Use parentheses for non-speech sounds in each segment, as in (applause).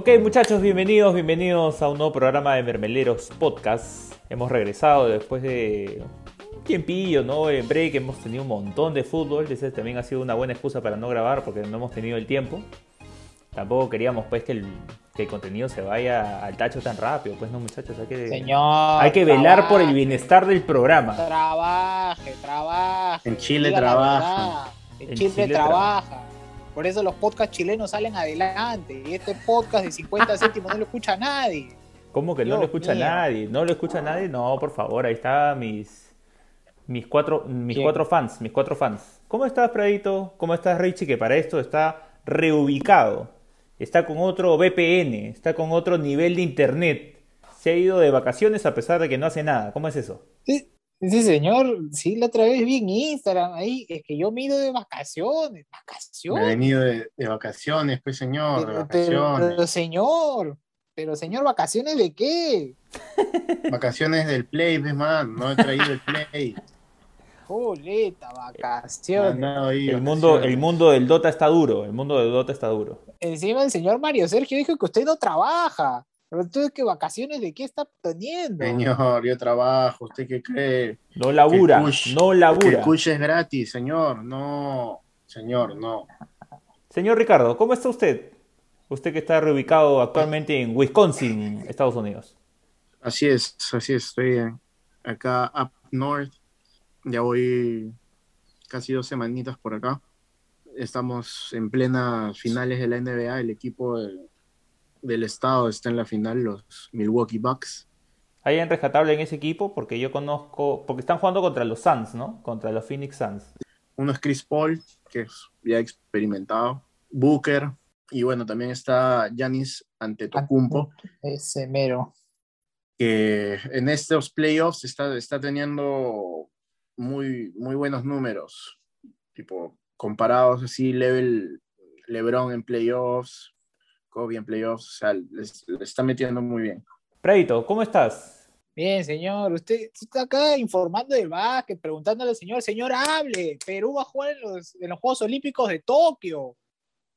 Ok, muchachos, bienvenidos, bienvenidos a un nuevo programa de Mermeleros Podcast. Hemos regresado después de un tiempillo, ¿no? En break hemos tenido un montón de fútbol. Ese también ha sido una buena excusa para no grabar porque no hemos tenido el tiempo. Tampoco queríamos pues que el, que el contenido se vaya al tacho tan rápido. Pues no, muchachos, hay que, Señor. hay que velar por el bienestar del programa. Trabaje, trabaje. En Chile trabaja. En, En Chile, Chile trabaja. Por eso los podcasts chilenos salen adelante. Y este podcast de 50 (laughs) céntimos no lo escucha nadie. ¿Cómo que no lo escucha mío. nadie? ¿No lo escucha nadie? No, por favor, ahí está mis, mis, cuatro, mis ¿Quién? cuatro fans, mis cuatro fans. ¿Cómo estás, Pradito? ¿Cómo estás, Richie? Que para esto está reubicado. Está con otro VPN, está con otro nivel de internet. Se ha ido de vacaciones a pesar de que no hace nada. ¿Cómo es eso? Sí, sí, señor. Sí, la otra vez vi en Instagram ahí. Es que yo mido de vacaciones. Me he ¿Vacaciones? venido de, de vacaciones, pues señor, de Pero, pero- vacaciones. pero, señor. Pero señor, ¿vacaciones de qué? (laughs) Vacaciones del Play, pues man, no he traído el Play. He vacaciones. ahí El vacaciones. mundo, el mundo del Dota está duro. El mundo del Dota está duro. Encima el señor Mario Sergio dijo que usted no trabaja. Pero entonces, ¿qué vacaciones de qué está teniendo? Señor, yo trabajo, ¿usted qué cree? No labura, Que push- no Que el labura. push es gratis, señor, no, señor, no. Señor Ricardo, ¿cómo está usted? Usted que está reubicado actualmente en Wisconsin, Estados Unidos. Así es, así es, estoy en- acá up north, ya voy casi dos semanitas por acá. Estamos en plenas finales de la NBA, el equipo del estado está en la final, los Milwaukee Bucks. ¿Hay en rescatable en ese equipo? Porque yo conozco, porque están jugando contra los Suns, ¿no? Contra los Phoenix Suns. Uno es Chris Paul, que es ya experimentado, Booker, y bueno, también está Giannis Antetokounmpo, Ese mero. que en estos playoffs está, está teniendo muy, muy buenos números, tipo comparados así, level LeBron en playoffs, Kobe en playoffs, o sea, les- le está metiendo muy bien. Pradito, ¿cómo estás? Bien, señor. Usted está acá informando del básquet, preguntándole al señor, señor, hable. Perú va a jugar en los, en los Juegos Olímpicos de Tokio.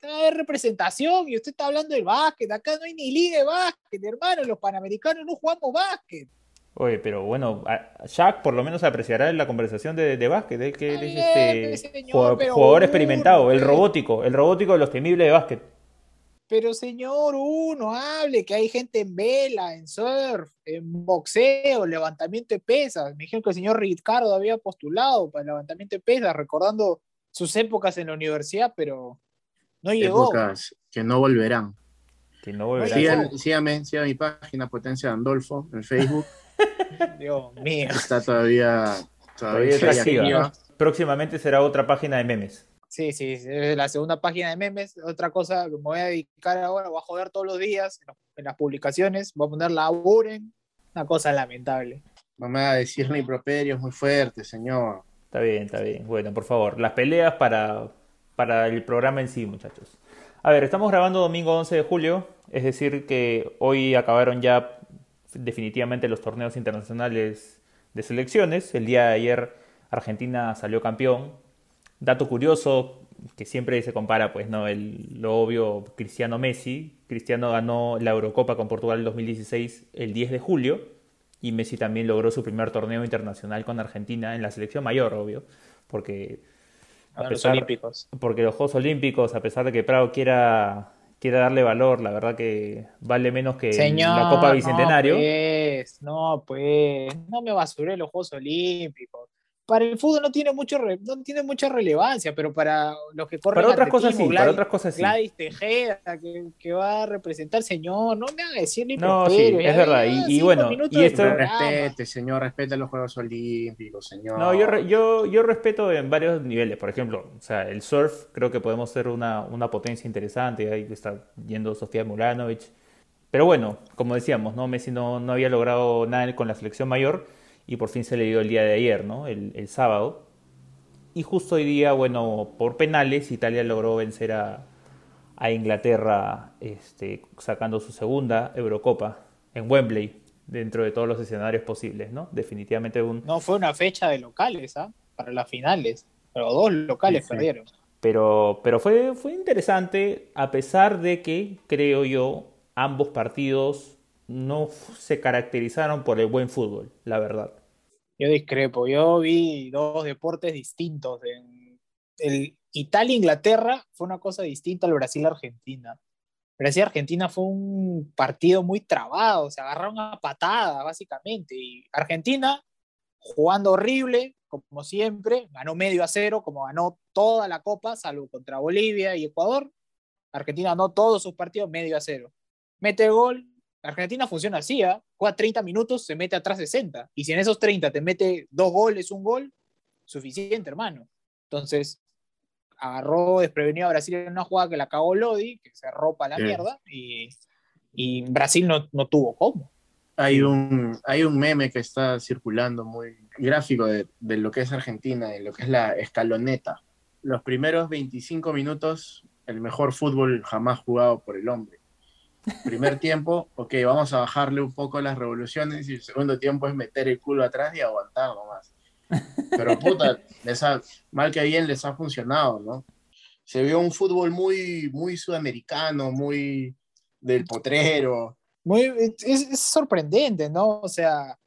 Va a haber representación y usted está hablando del básquet. Acá no hay ni liga de básquet, hermano. Los panamericanos no jugamos básquet. Oye, pero bueno, Shaq por lo menos apreciará la conversación de, de básquet, él que él es este señor, jugador, experimentado, el robótico, el robótico de los temibles de básquet. Pero señor, uno hable que hay gente en vela, en surf, en boxeo, levantamiento de pesas. Me dijeron que el señor Ricardo había postulado para el levantamiento de pesas, recordando sus épocas en la universidad, pero no llegó. Épocas que no volverán. Que no volverá. Oye, Sigan, síganme, sigan mi página Potencia de Andolfo en Facebook, (laughs) Dios mío. está todavía, Todavía todavía está activa. Próximamente será otra página de memes. Sí, sí, es la segunda página de memes. Otra cosa que me voy a dedicar ahora, voy a joder todos los días en, las publicaciones, voy a poner laburen. Una cosa lamentable. No me va a decir ni improperios muy fuerte, señor. Está bien, está bien. Bueno, por favor, las peleas para, para el programa en sí, muchachos. A ver, estamos grabando domingo 11 de julio, es decir que hoy acabaron ya definitivamente los torneos internacionales de selecciones. El día de ayer Argentina salió campeón. Dato curioso que siempre se compara, pues, ¿no? El, lo obvio, Cristiano Messi. Cristiano ganó la Eurocopa con Portugal en 2016 el 10 de julio y Messi también logró su primer torneo internacional con Argentina en la selección mayor, obvio, porque a los pesar- Olímpicos. porque los Juegos Olímpicos, a pesar de que Prado quiera, quiera darle valor, la verdad que vale menos que Señor, la Copa Bicentenario. No, pues, no, pues, no me basuré los Juegos Olímpicos. Para el fútbol no tiene mucho re- no tiene mucha relevancia, pero para los que corren para otras cosas sí, atletismo, para Gladys- otras cosas sí. Gladys Tejeda, que, que va a representar, señor, no me haga decir ni No, sí, es ya, verdad, ya, y- bueno, y esto- respete, señor, respete los Juegos Olímpicos, señor. No, yo, re- yo, yo respeto en varios niveles. Por ejemplo, o sea, el surf creo que podemos ser una, una potencia interesante. Ahí está yendo Sofía Mulanovich. Pero bueno, como decíamos, ¿no? Messi no, no había logrado nada con la selección mayor y por fin se le dio el día de ayer, ¿no? El, el sábado. Y justo hoy día, bueno, por penales, Italia logró vencer a, a Inglaterra este, sacando su segunda Eurocopa en Wembley, dentro de todos los escenarios posibles, ¿no? Definitivamente un, No fue una fecha de locales, ¿ah? Para las finales. Pero dos locales Sí, sí. perdieron. Pero, pero fue, fue interesante, a pesar de que, creo yo, ambos partidos no se caracterizaron por el buen fútbol, la verdad. Yo discrepo, yo vi dos deportes distintos. el Italia-Inglaterra fue una cosa distinta al Brasil-Argentina. Brasil-Argentina fue un partido muy trabado, se agarraron a patada básicamente. Y Argentina jugando horrible, como siempre, ganó medio a cero, como ganó toda la Copa, salvo contra Bolivia y Ecuador. Argentina ganó todos sus partidos medio a cero. Mete gol, Argentina funciona así, ¿eh? juega 30 minutos, se mete atrás 60. Y si en esos 30 te mete dos goles, un gol, suficiente, hermano. Entonces, agarró desprevenido a Brasil en una jugada que la cagó Lodi, que se ropa la mierda, y, y Brasil no, no, tuvo cómo. Hay un, hay un meme que está circulando muy gráfico de, de lo que es Argentina, de lo que es la escaloneta. Los primeros 25 minutos, el mejor fútbol jamás jugado por el hombre Primer tiempo, ok, vamos a bajarle un poco las revoluciones y el segundo tiempo es meter el culo atrás y aguantar nomás. Pero (laughs) puta, mal que bien les ha funcionado, ¿no? Se vio un fútbol muy, muy sudamericano, muy del potrero. Muy, es, sorprendente, ¿no? O sea,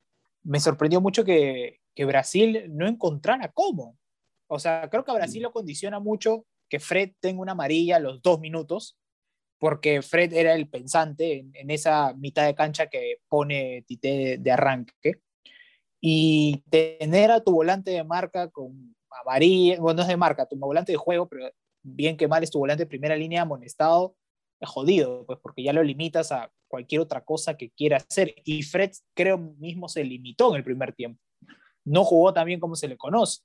me sorprendió mucho que, que Brasil no encontrara cómo. O sea, creo que a Brasil lo condiciona mucho que Fred tenga una amarilla a los dos minutos porque Fred era el pensante en, esa mitad de cancha que pone Tite de, arranque. Y tener a tu volante de marca con amarilla, bueno, no es de marca, tu volante de juego, pero bien que mal es tu volante de primera línea amonestado, es jodido, pues porque ya lo limitas a cualquier otra cosa que quiera hacer. Y Fred creo mismo se limitó en el primer tiempo. No jugó tan bien como se le conoce.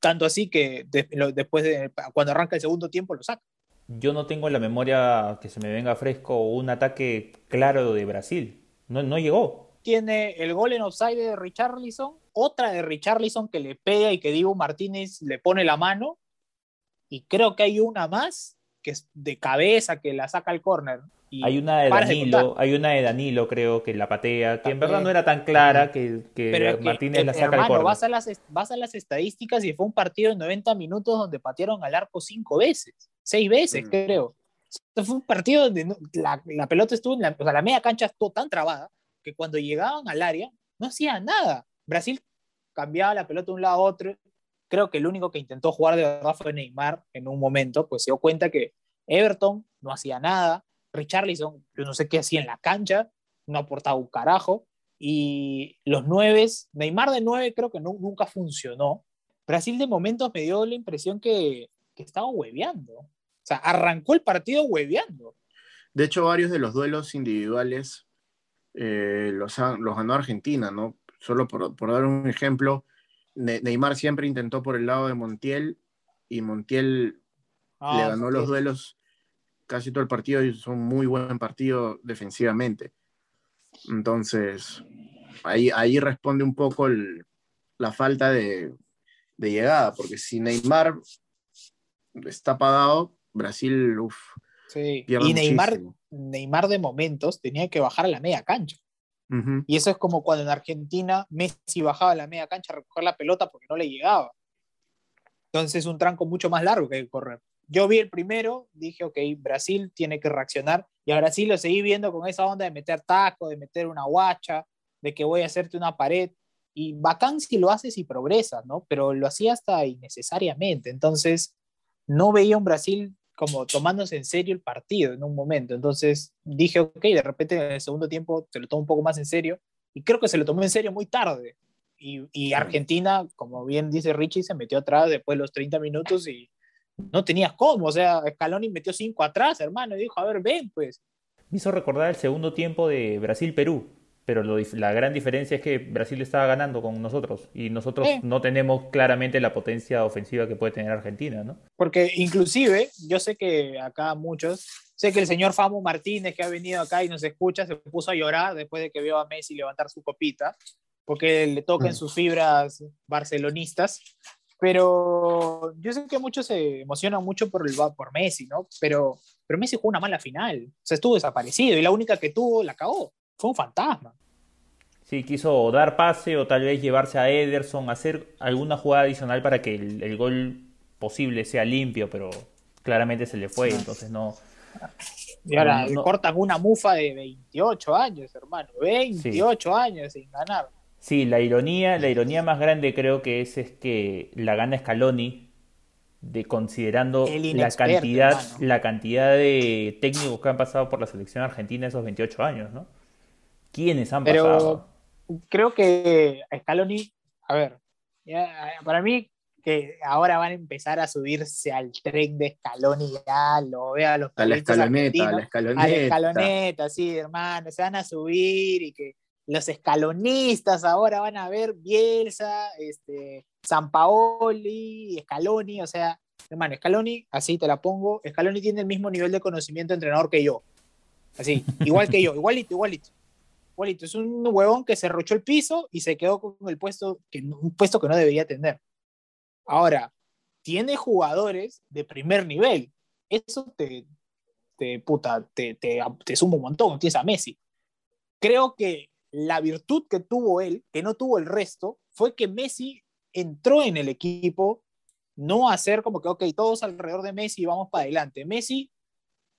Tanto así que después de, cuando arranca el segundo tiempo lo saca yo no tengo en la memoria que se me venga fresco un ataque claro de Brasil. No, no llegó. Tiene el gol en offside de Richarlison, otra de Richarlison que le pega y que Diego Martínez le pone la mano. Y creo que hay una más que es de cabeza que la saca al córner. Hay una de Danilo, hay una de Danilo, creo, que la patea, que en verdad no era tan clara que, que Martínez la saca al córner. Vas a, las, vas a las estadísticas y fue un partido de 90 minutos donde patearon al arco cinco veces seis veces, mm. creo. fue un partido donde la, pelota estuvo en la, o sea, la media cancha estuvo tan trabada que cuando llegaban al área no hacía nada. Brasil cambiaba la pelota de un lado a otro. Creo que el único que intentó jugar de verdad fue Neymar en un momento, pues se dio cuenta que Everton no hacía nada, Richarlison, yo no sé qué hacía en la cancha, no aportaba un carajo, y los nueve, Neymar de nueve creo que nunca funcionó. Brasil de momentos me dio la impresión que, que estaba hueveando sea, arrancó el partido hueveando. De hecho, varios de los duelos individuales eh, los, los, ganó Argentina, ¿no? Solo por, dar un ejemplo, Neymar siempre intentó por el lado de Montiel y Montiel ah, le ganó los duelos casi todo el partido y son muy buen partido defensivamente. Entonces, ahí, ahí responde un poco la falta de, de, llegada, porque si Neymar está pagado, Brasil, uff. Sí. Y Neymar, Neymar de momentos tenía que bajar a la media cancha. Y eso es como cuando en Argentina Messi bajaba a la media cancha a recoger la pelota porque no le llegaba. Entonces es un tranco mucho más largo que hay que correr. Yo vi el primero, dije, ok, Brasil tiene que reaccionar. Y a Brasil lo seguí viendo con esa onda de meter taco, de meter una guacha, de que voy a hacerte una pared. Y bacán si lo haces y progresas, ¿no? Pero lo hacía hasta innecesariamente. Entonces, no veía un Brasil como tomándose en serio el partido en un momento. Entonces dije, ok, de repente en el segundo tiempo se lo tomó un poco más en serio y creo que se lo tomó en serio muy tarde. Y, Argentina, como bien dice Richie, se metió atrás después de los 30 minutos y no tenías cómo. O sea, Scaloni metió 5 atrás, hermano, y dijo, a ver, ven, pues. Me hizo recordar el segundo tiempo de Brasil-Perú pero la gran diferencia es que Brasil estaba ganando con nosotros y nosotros no tenemos claramente la potencia ofensiva que puede tener Argentina, ¿no? Porque inclusive, yo sé que acá muchos, sé que el señor Famo Martínez que ha venido acá y nos escucha, se puso a llorar después de que vio a Messi levantar su copita, porque le tocan mm. sus fibras barcelonistas, pero yo sé que muchos se emocionan mucho por, el, por Messi, ¿no? Pero, pero Messi jugó una mala final, o sea, estuvo desaparecido y la única que tuvo la cagó fue un fantasma. Sí, quiso dar pase o tal vez llevarse a Ederson, hacer alguna jugada adicional para que el, gol posible sea limpio, pero claramente se le fue, entonces no. Y ahora No, no. cortan una mufa de 28 años, hermano. 28 años sin ganar. Sí, la ironía, la ironía más grande creo que es, es que la gana Scaloni, de considerando la cantidad, hermano. la cantidad de técnicos que han pasado por la selección argentina esos 28 años, ¿no? ¿Quiénes han Pero pasado? creo que Scaloni, a ver, ya, para mí que ahora van a empezar a subirse al tren de Scaloni, ya lo veo a los A la escaloneta, a la escaloneta. a la escaloneta, sí, hermano, se van a subir y que los escalonistas ahora van a ver Bielsa, este, Sampaoli, Scaloni, o sea, hermano, Scaloni, así te la pongo, Scaloni tiene el mismo nivel de conocimiento de entrenador que yo, así, igual que yo, igualito, igualito. Igualito, es un huevón que se rochó el piso y se quedó con el puesto, que, un puesto que no debería tener. Ahora, tiene jugadores de primer nivel. Eso te, te, puta, te, te, te suma un montón. Tienes a Messi. Creo que la virtud que tuvo él, que no tuvo el resto, fue que Messi entró en el equipo, no a hacer como que, ok, todos alrededor de Messi y vamos para adelante. Messi,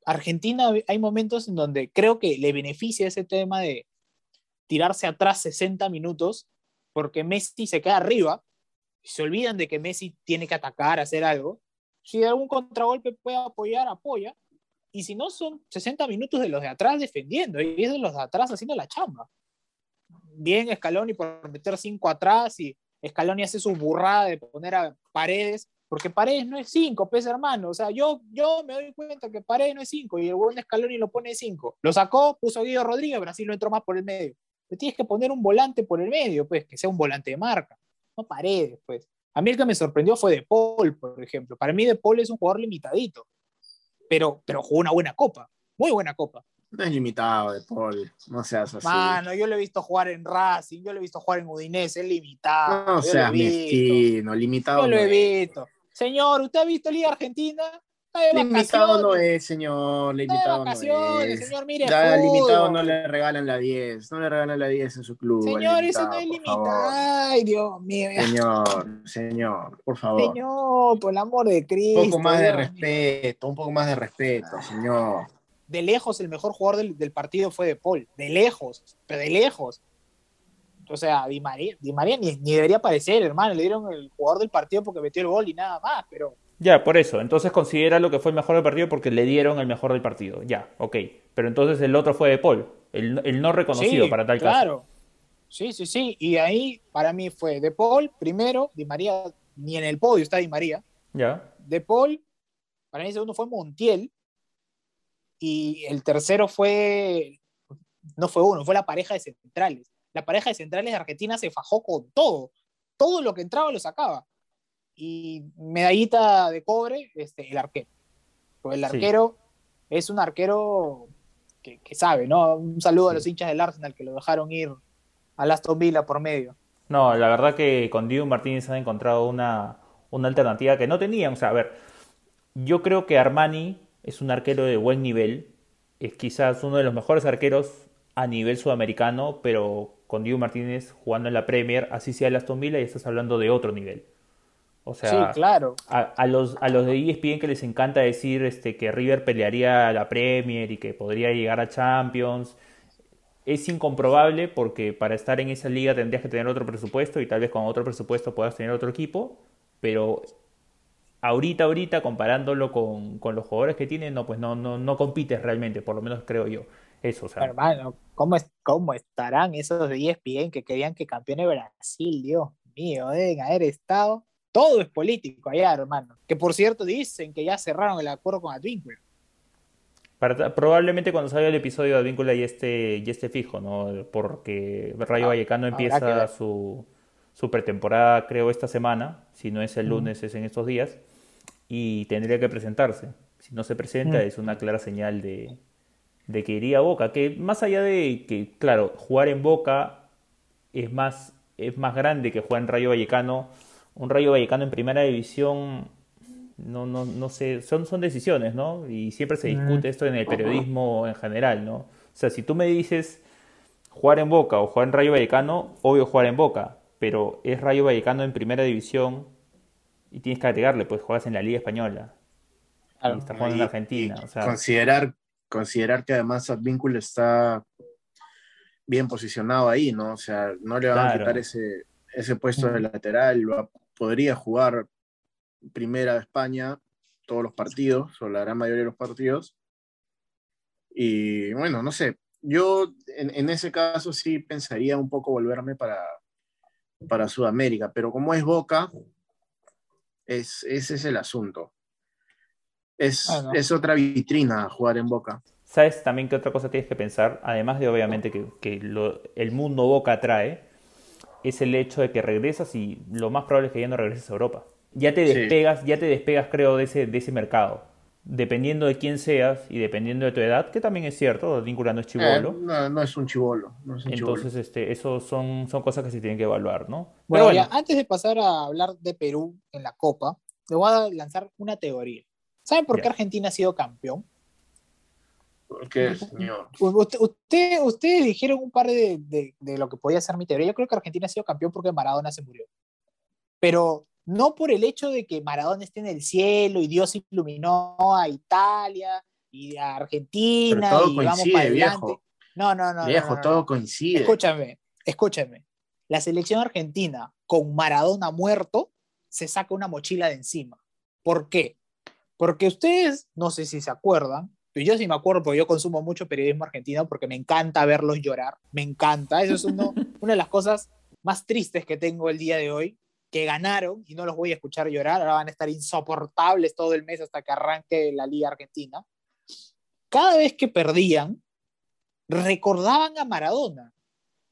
Argentina, hay momentos en donde creo que le beneficia ese tema de tirarse atrás 60 minutos, porque Messi se queda arriba, se olvidan de que Messi tiene que atacar, hacer algo. Si algún contragolpe puede apoyar, apoya. Y si no, son 60 minutos de los de atrás defendiendo y es de los de atrás haciendo la chamba. Bien Scaloni por meter cinco atrás y Scaloni hace su burrada de poner a Paredes, porque Paredes no es cinco, pues hermano. O sea, yo, yo me doy cuenta que Paredes no es cinco y el buen Scaloni lo pone cinco. Lo sacó, puso Guido Rodríguez, Brasil lo entró más por el medio. Tienes que poner un volante por el medio, pues, que sea un volante de marca no paredes, pues. A mí el que me sorprendió fue De Paul, por ejemplo. Para mí De Paul es un jugador limitadito, pero, pero jugó una buena copa, muy buena copa. No es limitado de Paul, no seas así. Mano, yo lo he visto jugar en Racing, yo lo he visto jugar en Udinese, es limitado. no seas mezquino, limitado Yo lo he visto. Señor, ¿usted ha visto Liga Argentina? Limitado no es, señor. Limitado no es. señor, mire Ya, limitado no le regalan la 10. No le regalan la 10 en su club. Señor, eso no es limitado. Ay, Dios mío. Señor, señor, por favor. Señor, por el amor de Cristo. un poco más de Dios mío. respeto, un poco más de respeto, señor. De lejos el mejor jugador del, del partido fue De Paul, de lejos, pero de lejos. O sea, Di María, Di María ni, ni debería aparecer, hermano, le dieron el jugador del partido porque metió el gol y nada más, pero Ya, por eso. Entonces considera lo que fue el mejor del partido porque le dieron el mejor del partido. Ya, ok. Pero entonces el otro fue de Paul, el, el no reconocido sí, para tal caso. claro. Sí, sí, sí, y ahí para mí fue De Paul primero, Di María, ni en el podio está Di María. Ya. De Paul, para mí el segundo fue Montiel y el tercero fue, no fue uno, fue la pareja de centrales. La pareja de centrales de Argentina se fajó con todo, todo lo que entraba lo sacaba. Y medallita de cobre, este, el arquero. Pues el Sí. arquero es un arquero que, que sabe, ¿no? Un saludo a los hinchas del Arsenal que lo dejaron ir al Aston Villa por medio. No, la verdad que con Diego Martínez han encontrado una, una alternativa que no tenían. O sea, a ver, yo creo que Armani es un arquero de buen nivel. Es quizás uno de los mejores arqueros a nivel sudamericano, pero con Diego Martínez jugando en la Premier, así sea el Aston Villa, y estás hablando de otro nivel. O sea, sí, claro. a, a los, a los de ESPN que les encanta decir este, que River pelearía a la Premier y que podría llegar a Champions, es incomprobable porque para estar en esa liga tendrías que tener otro presupuesto y tal vez con otro presupuesto puedas tener otro equipo, pero ahorita, ahorita, comparándolo con, con los jugadores que tienen, no, pues no, no, no compites realmente, por lo menos creo yo. Eso, o sea, Hermano, ¿cómo, es- ¿cómo estarán esos de ESPN que querían que campeone Brasil? Dios mío, deben haber estado. Todo es político allá, hermano. Que por cierto dicen que ya cerraron el acuerdo con Advíncula. para- probablemente cuando salga el episodio de Advíncula ya esté, ya esté fijo, ¿no? Porque Rayo Ah, Vallecano empieza su, su pretemporada, creo, esta semana. Si no es el Mm. lunes, es en estos días. Y tendría que presentarse. Si no se presenta, Mm. es una clara señal de, de que iría a Boca. Que más allá de que, claro, jugar en Boca es más, es más grande que jugar en Rayo Vallecano. Un Rayo Vallecano en primera división, no, no, no sé, son, son decisiones, ¿no? Y siempre se discute esto en el periodismo en general, ¿no? O sea, si tú me dices jugar en Boca o jugar en Rayo Vallecano, obvio jugar en Boca, pero es Rayo Vallecano en primera división y tienes que agregarle, pues juegas en la Liga Española y estás jugando en Y- Argentina, y o sea, Considerar considerar que además Advíncula está bien posicionado ahí, ¿no? O sea, no le van a Claro. quitar ese, ese puesto de lateral, podría jugar primera de España todos los partidos, o la gran mayoría de los partidos. Y bueno, no sé, yo en, en ese caso sí pensaría un poco volverme para, para Sudamérica, pero como es Boca, es, ese es el asunto. Es, Bueno. es otra vitrina jugar en Boca. ¿Sabes también qué otra cosa tienes que pensar? Además de obviamente que, que lo- el mundo Boca trae, es el hecho de que regresas y lo más probable es que ya no regreses a Europa. Ya te Sí. despegas, ya te despegas creo de ese, de ese mercado. Dependiendo de quién seas y dependiendo de tu edad, que también es cierto, Víncula no es Eh, chivolo. no, no es un chivolo. No es un chibolo. Entonces, este, eso son, son cosas que se tienen que evaluar, ¿no? Pero Bueno, bueno, ya, antes de pasar a hablar de Perú en la Copa, le voy a lanzar una teoría. ¿Saben por qué. Argentina ha sido campeón? ¿Por qué, señor? Usted, usted- ustedes dijeron un par de, de- de lo que podía ser mi teoría. Yo creo que Argentina ha sido campeón porque Maradona se murió. Pero no por el hecho de que Maradona esté en el cielo y Dios iluminó a Italia y a Argentina todo y vamos coincide, para adelante. viejo. No, no, no. Viejo, no, no, todo coincide. Escúchame, escúchame. La selección argentina con Maradona muerto se saca una mochila de encima. ¿Por qué? Porque ustedes, no sé si se acuerdan, pero yo sí me acuerdo porque yo consumo mucho periodismo argentino porque me encanta verlos llorar. Me encanta. Eso es uno- (laughs) una de las cosas más tristes que tengo el día de hoy, que ganaron y no los voy a escuchar llorar. Ahora van a estar insoportables todo el mes hasta que arranque la Liga Argentina. Cada vez que perdían, recordaban a Maradona.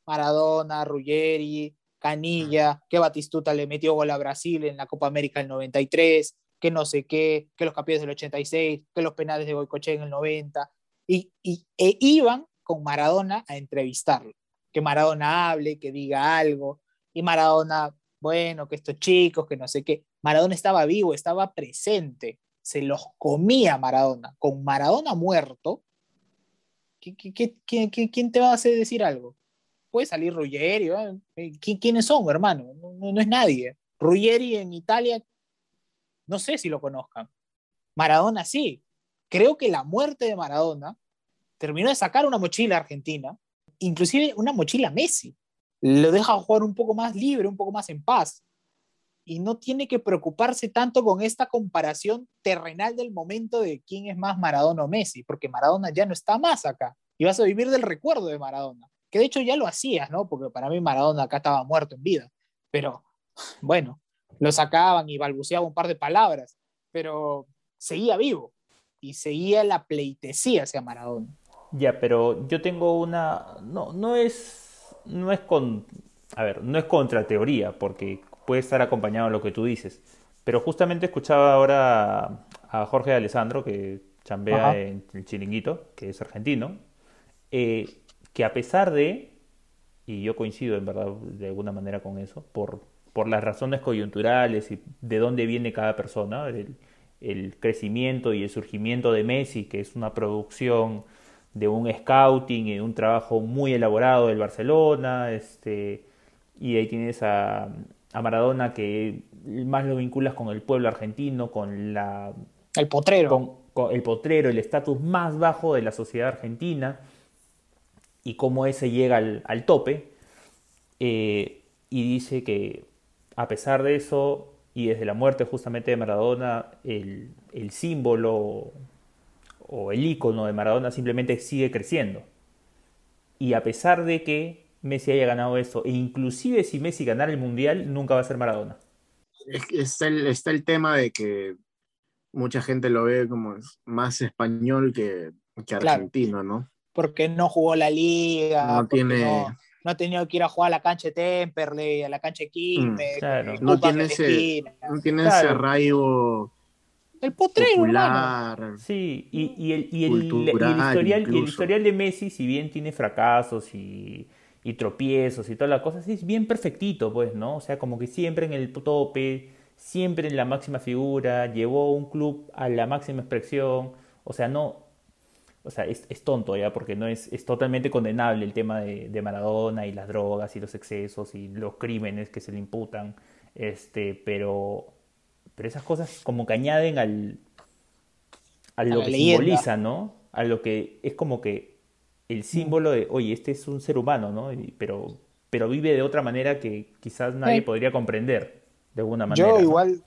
Maradona, Ruggeri, Canilla, que Batistuta le metió gol a Brasil en la Copa América del 93, que no sé qué, que los campeones del 86, que los penales de Goicoechea en el 90, y, y- e iban con Maradona a entrevistarlo, que Maradona hable, que diga algo, y Maradona, bueno, que estos chicos, que no sé qué, Maradona estaba vivo, estaba presente, se los comía Maradona, con Maradona muerto, ¿qué- qué- qué- qué- qué- ¿quién te va a hacer decir algo? puede salir Ruggeri. ¿eh? ¿Qui- ¿Quiénes son, hermano? No, es nadie. Ruggeri en Italia, no sé si lo conozcan. Maradona sí. Creo que la muerte de Maradona terminó de sacar una mochila Argentina, inclusive una mochila Messi. Lo deja jugar un poco más libre, un poco más en paz. Y no tiene que preocuparse tanto con esta comparación terrenal del momento de quién es más Maradona o Messi, porque Maradona ya no está más acá. Y vas a vivir del recuerdo de Maradona que de hecho ya lo hacías, ¿no? Porque para mí Maradona acá estaba muerto en vida, pero bueno, lo sacaban y balbuceaba un par de palabras, pero seguía vivo y seguía la pleitesía hacia Maradona. Ya, pero yo tengo una. No, no es. No es con. A ver, no es contra teoría, porque puede estar acompañado de lo que tú dices. Pero justamente escuchaba ahora a Jorge Alessandro, que chambea Ajá. en el Chiringuito, que es argentino, eh, que a pesar de, y yo coincido en verdad de alguna manera con eso, por, por las razones coyunturales y de dónde viene cada persona, el, el crecimiento y el surgimiento de Messi, que es una producción de un scouting y de un trabajo muy elaborado del Barcelona, este, y ahí tienes a, a Maradona que más lo vinculas con el pueblo argentino, con la El potrero. con, con el potrero, el estatus más bajo de la sociedad argentina y cómo ese llega al, al tope. eh, y dice que a pesar de eso y desde la muerte justamente de Maradona, el, el símbolo o el icono de Maradona simplemente sigue creciendo. Y a pesar de que Messi haya ganado eso, e inclusive si Messi ganara el Mundial, nunca va a ser Maradona. Está, el, está el tema de que mucha gente lo ve como más español que, que Claro. argentino, ¿no? Porque no jugó la liga, No tiene- no, no ha tenido que ir a jugar a la cancha de Temperley, a la cancha de Quilmes, Mm, claro. No tiene ese-. No tiene Claro. ese arraigo El potrero, hermano. popular. Sí, y, y el, y, el, Cultural y el historial, y el historial de Messi, si bien tiene fracasos y, y tropiezos y todas las cosas, es bien perfectito, pues, ¿no? O sea, como que siempre en el tope, siempre en la máxima figura, llevó un club a la máxima expresión, o sea, no, o sea, es, es tonto ya, porque no es, es totalmente condenable el tema de, de Maradona y las drogas y los excesos y los crímenes que se le imputan, este, pero, pero esas cosas como que añaden al, a lo que leyenda. simboliza, ¿no? a lo que es como que el símbolo de, oye, este es un ser humano, ¿no? Y- pero, pero vive de otra manera que quizás nadie Sí. podría comprender de alguna manera. Yo ¿no? igual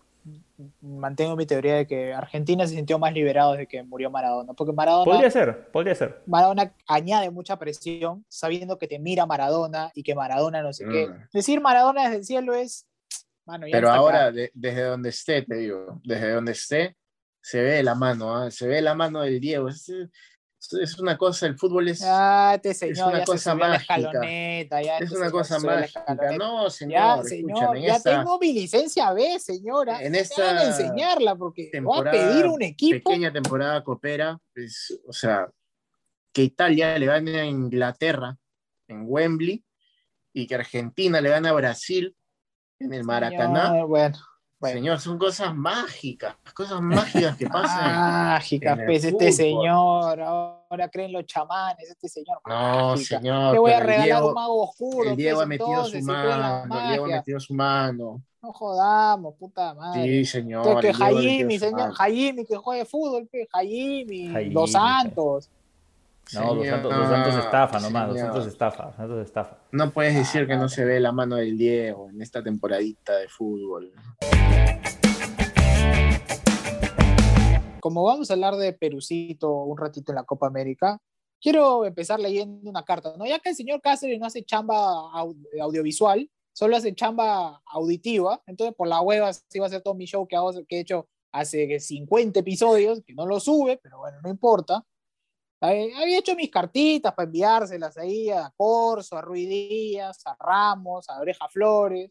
mantengo mi teoría de que Argentina se sintió más liberado desde que murió Maradona, porque Maradona, Podría ser, podría ser. Maradona añade mucha presión sabiendo que te mira Maradona y que Maradona no sé qué. Mm. Decir Maradona desde el cielo es, mano, ya Pero ahora, de- desde donde esté, te digo, desde donde esté, se ve la mano, ¿ah? se ve la mano del Diego. Es, es- es una cosa, el fútbol es, Ya, este señor una ya cosa a mágica. ya es una señor cosa a mágica. No, Ya, señor, señor, escúchame, en ya esta tengo mi licencia B, señora. En esta esta enseñarla porque voy a pedir un equipo. pequeña temporada coopera, pues, o sea, que Italia le gane a Inglaterra en Wembley y que Argentina le gane a Brasil en el Maracaná. Señor, bueno, bueno. Señor, son cosas mágicas, cosas mágicas que pasan. Mágica, en el pues este señor, ahora creen los chamanes, este señor. No, mágica. señor. Te voy a regalar Diego- un mago oscuro. El Diego pues, ha metido entonces, su mano, el Diego ha metido su mano. No jodamos, puta madre. Sí, señor. Entonces, que Jaime, señor. Jaime, que juegue fútbol, que Jaime, Jaime, Dos Santos. No, Dos Santos, Dos Santos estafa nomás, Dos Santos estafa, Dos Santos estafa. No puedes decir que Ah, no se ve la mano del Diego en esta temporadita de fútbol. Como vamos a hablar de Perucito un ratito en la Copa América, quiero empezar leyendo una carta. ¿no? Ya que el señor Cáceres no hace chamba au- audiovisual, solo hace chamba auditiva, entonces por la hueva sí va a hacer todo mi show que, hago, que he hecho hace 50 episodios, que no lo sube, pero bueno, no importa. Había hecho mis cartitas para enviárselas ahí a Corso, a Ruiz Díaz, a Ramos, a Oreja Flores.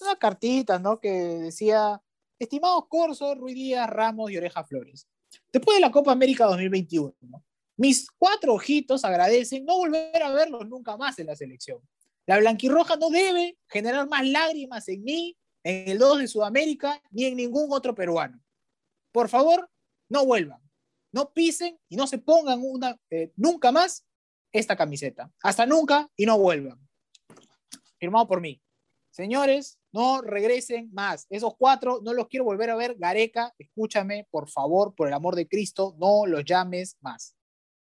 Unas cartitas, ¿no? Que decía, estimados Corso, Ruiz Díaz, Ramos y Oreja Flores. Después de la Copa América 2021, ¿no? mis cuatro ojitos agradecen no volver a verlos nunca más en la selección. La blanquirroja no debe generar más lágrimas en mí, en el 2 de Sudamérica, ni en ningún otro peruano. Por favor, no vuelvan, no pisen y no se pongan una, eh, nunca más esta camiseta. Hasta nunca y no vuelvan. Firmado por mí. Señores, no regresen más. Esos cuatro no los quiero volver a ver. Gareca, escúchame, por favor, por el amor de Cristo, no los llames más.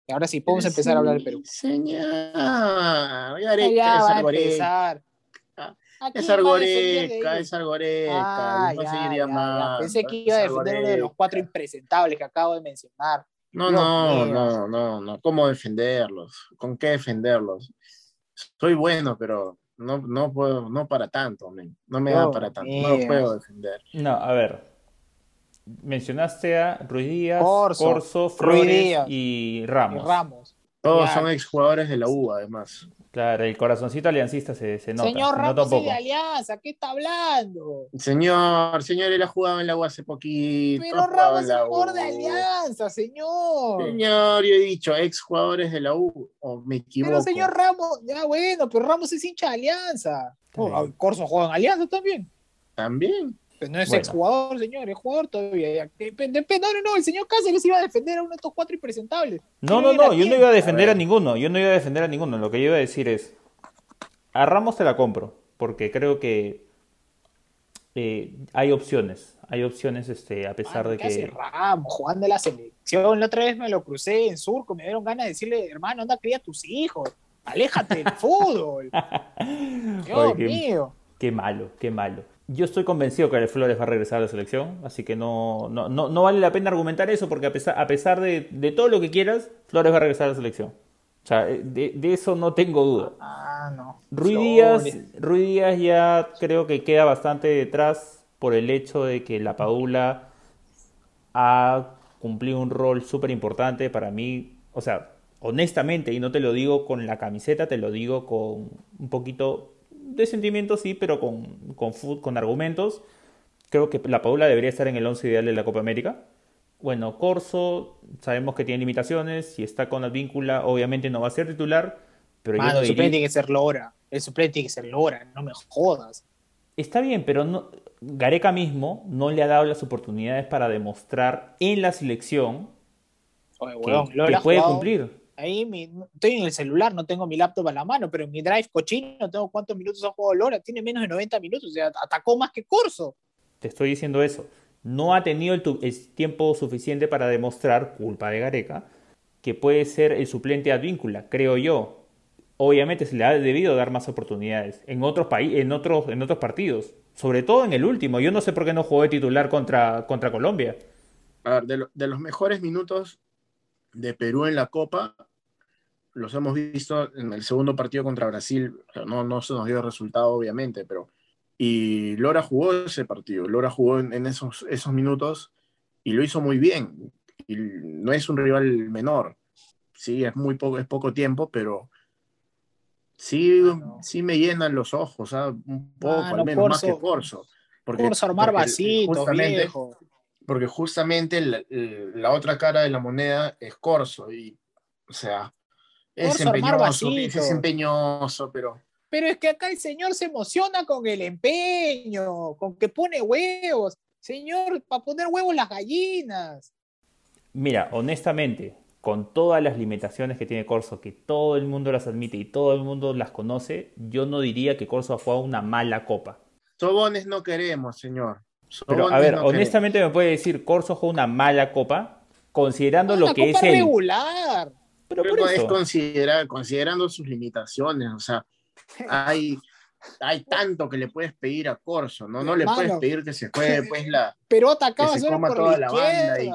Y ahora sí, podemos empezar a hablar del Perú. Señor, Gareca va a empezar. Ah, ¿A Es quién va a defender de Argoreca, ellos? es Argoreca. Ah, no ya, seguiría ya, ya. más. Pensé que iba a defender uno de los cuatro impresentables que acabo de mencionar. No, no, no, no, no. ¿Cómo defenderlos? ¿Con qué defenderlos? Soy bueno, pero no, no puedo, no para tanto. No me da para tanto. No lo puedo defender. No, a ver. Mencionaste a Ruiz Díaz, Corso, Corso, Ruiz Flores Díaz. y Y Ramos. Todos Ya. son exjugadores de la U, además. Claro, el corazoncito aliancista se, se nota. Señor se nota un poco. de Alianza, ¿qué está hablando? Señor, señor, él ha jugado en la U hace poquito. Pero Ramos es jugador de. Alianza, señor. Señor, yo he dicho exjugadores de la U, o me equivoco. Pero señor Ramos, ya bueno, pero Ramos es hincha de Alianza. Oh, Corso juega en Alianza también. También. Pero no es Bueno. exjugador, señor, es jugador todavía. Ya, Depende, depende- no, no, no, el señor Cáceres iba a defender a uno de estos cuatro impresentables. No, ¿Qué no, no, yo no iba a defender A ninguno, yo no iba a defender a ninguno. Lo que yo iba a decir es, a Ramos te la compro, porque creo que eh, hay opciones, hay opciones este, a pesar de ¿qué hace que... Ramos jugando en la selección? La otra vez me lo crucé en Surco, me dieron ganas de decirle, hermano, anda, cría a tus hijos. Aléjate del fútbol. (laughs) Dios Oye, qué- mío. Qué malo, qué malo. Yo estoy convencido que Flores va a regresar a la selección, así que no, no, no, no vale la pena argumentar eso, porque a pesar, a pesar de, de todo lo que quieras, Flores va a regresar a la selección. O sea, eh, de, de eso no tengo duda. Ah, no. Ruiz Flores. Díaz, Ruiz Díaz ya creo que queda bastante detrás por el hecho de que la Padula ha cumplido un rol súper importante para mí. O sea, honestamente, y no te lo digo con la camiseta, te lo digo con un poquito de sentimiento, sí, pero con, con, con argumentos. Creo que la Padula debería estar en el 11 ideal de la Copa América. Bueno, Corso, sabemos que tiene limitaciones. Si está con Advíncula, obviamente no va a ser titular. Pero Mano, no el suplente tiene que ser Lora. El suplente tiene que ser Lora, no me jodas. Está bien, pero no, Gareca mismo no le ha dado las oportunidades para demostrar en la selección Oye, que, weón, que Lora ha puede jugado- cumplir. Ahí mi- estoy en el celular, no tengo mi laptop a la mano, pero en mi drive cochino tengo cuántos minutos ha jugado Lora. Tiene menos de 90 minutos, o sea, atacó más que Corso. Te estoy diciendo eso. No ha tenido el, tiempo suficiente para demostrar, culpa de Gareca, que puede ser el suplente Advíncula, creo yo. Obviamente se le ha debido dar más oportunidades en otros, en otros, en otros partidos, sobre todo en el último. Yo no sé por qué no jugó de titular contra, contra Colombia. A ver, de, de los mejores minutos de Perú en la Copa, los hemos visto en el segundo partido contra Brasil. no, no se nos dio el resultado, obviamente, pero. Y Lora jugó ese partido. Lora jugó en, esos, esos minutos y lo hizo muy bien. Y no es un rival menor. Sí, es muy poco, es poco tiempo, pero sí, sí me llenan los ojos, ¿ah? un poco, al menos más que Corso. Porque, Corso armar vasitos, viejo. Porque justamente la, la, otra cara de la moneda es Corso. Y, o sea, es empeñoso, es empeñoso, pero... Pero es que acá el señor se emociona con el empeño, con que pone huevos. Señor, para poner huevos las gallinas. Mira, honestamente, con todas las limitaciones que tiene Corso, que todo el mundo las admite y todo el mundo las conoce, yo no diría que Corso fue una mala copa. Sobones no queremos, señor. Pero, a ver, honestamente me puede decir, Corso fue una mala copa, considerando lo que es el... Pero, es considerar, considerando sus limitaciones, o sea, hay, hay tanto que le puedes pedir a Corso, ¿no? No le puedes pedir que se juegue pues la... (laughs) Pero atacaba que se coma toda la, banda y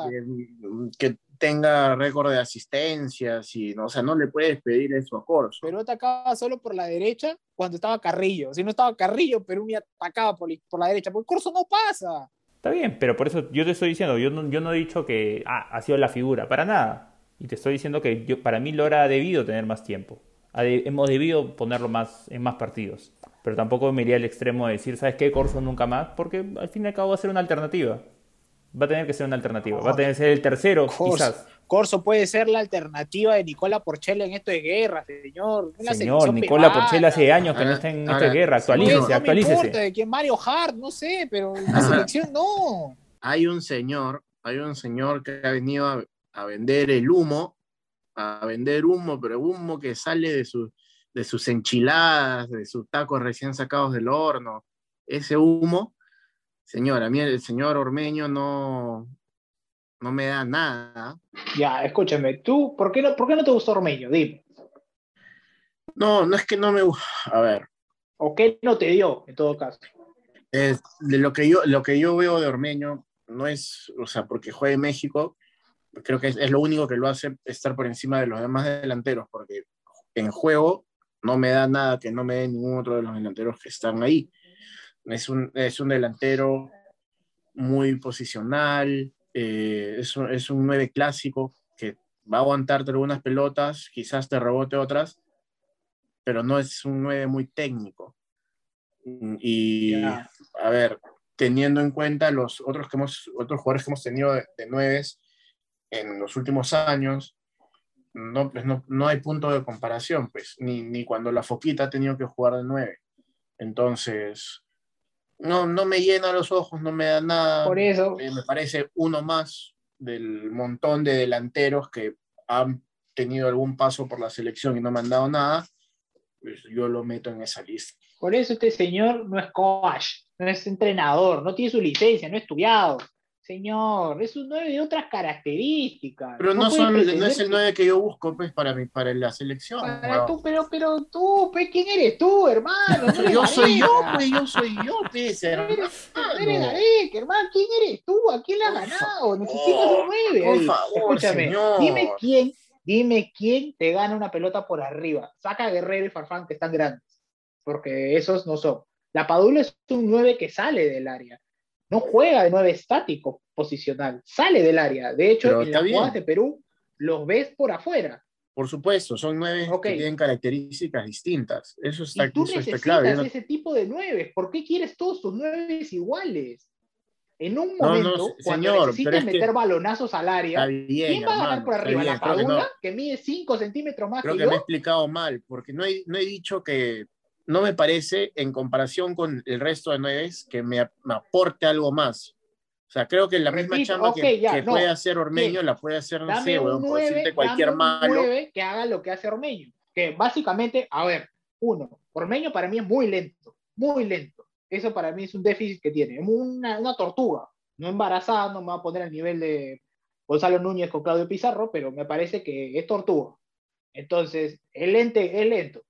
que, tenga récord de asistencias y no, o sea, no le puedes pedir eso a Corso. Pero atacaba solo por la derecha cuando estaba Carrillo. Si no estaba Carrillo, Perú me atacaba por, por la derecha, porque Corso no pasa. Está bien, pero por eso yo te estoy diciendo, yo no, yo no he dicho que ah, ha sido la figura, para nada. Y te estoy diciendo que yo, para mí Lora ha debido tener más tiempo. hemos debido ponerlo más en más partidos. Pero tampoco me iría al extremo de decir, ¿sabes qué? Corso nunca más, porque al fin y al cabo va a ser una alternativa. Va a tener que ser una alternativa. Va a tener que ser el tercero, quizás. Corso puede ser la alternativa de Nicola Porchela en esto de guerra, señor. señor, Nicola Porchela hace años que no está en esto de guerra. Actualícese, no, actualícese. No importa de quién Mario Hart, no sé, pero la selección no. Hay un señor, hay un señor que ha venido a, a vender el humo, a vender humo, pero humo que sale de, de sus enchiladas, de sus tacos recién sacados del horno. Ese humo, señor, a mí el señor Ormeño no, no me da nada. Ya, escúchame, tú, ¿por qué no, por qué no te gustó Ormeño? Dime. No, no es que no me gusta. A ver. ¿O qué no te dio, en todo caso? de lo que yo, lo que yo veo de Ormeño no es, o sea, porque juega en México, creo que es, lo único que lo hace estar por encima de los demás delanteros, porque en juego no me da nada que no me dé ningún otro de los delanteros que están ahí. Es un, es un delantero muy posicional, eh, es, un, es un 9 clásico que va a aguantarte algunas pelotas, quizás te rebote otras, pero no es un 9 muy técnico. Y, a ver, teniendo en cuenta los otros, que hemos, otros jugadores que hemos tenido de, de 9 en los últimos años, no, pues no, no, hay punto de comparación, pues, ni, ni, cuando la Foquita ha tenido que jugar de nueve. Entonces, no, no me llena los ojos, no me da nada. Por eso. Eh, me parece uno más del montón de delanteros que han tenido algún paso por la selección y no me han dado nada, pues yo lo meto en esa lista. Por eso este señor no es coach, no es entrenador, no tiene su licencia, no ha estudiado. Señor, es un 9 de otras características. Pero no, son, no es el 9 que yo busco pues, para, mi, para la selección. Para tú, pero, pero tú, pues, ¿quién eres tú, hermano? yo soy yo, pues, yo soy yo, pues, hermano. Eres, hermano, ¿quién eres tú? ¿A quién le has ganado? Necesitas un 9. Por favor, Escúchame, señor. dime quién, dime quién te gana una pelota por arriba. Saca a Guerrero y Farfán, que están grandes, porque esos no son. La Padula es un 9 que sale del área no juega de nueve estático posicional, sale del área. De hecho, en las jugadas de Perú los ves por afuera. Por supuesto, son nueve que tienen características distintas. Eso está, y tú eso necesitas está claro. ese tipo de nueve. ¿Por qué quieres todos tus nueve iguales? En un momento, no, no, cuando señor, necesitas meter que... balonazos al área, bien, ¿quién va a ganar hermano, por arriba? bien, ¿La Padula, que, que mide 5 centímetros más creo que, que yo? me he explicado mal, porque no he, no he dicho que no me parece, en comparación con el resto de nueve, que me, me aporte algo más. O sea, creo que la misma Repito, chamba ok, que, ya, que no. puede hacer Ormeño la puede hacer, no sé, weón, por 9, decirte cualquier un malo. 9 que haga lo que hace Ormeño. Que básicamente, a ver, uno, Ormeño para mí es muy lento, muy lento. Eso para mí es un déficit que tiene. Es una, una tortuga. No embarazada, no me va a poner al nivel de, Gonzalo Núñez con Claudio Pizarro, pero me parece que es Tortuga. Entonces, el lente es lento.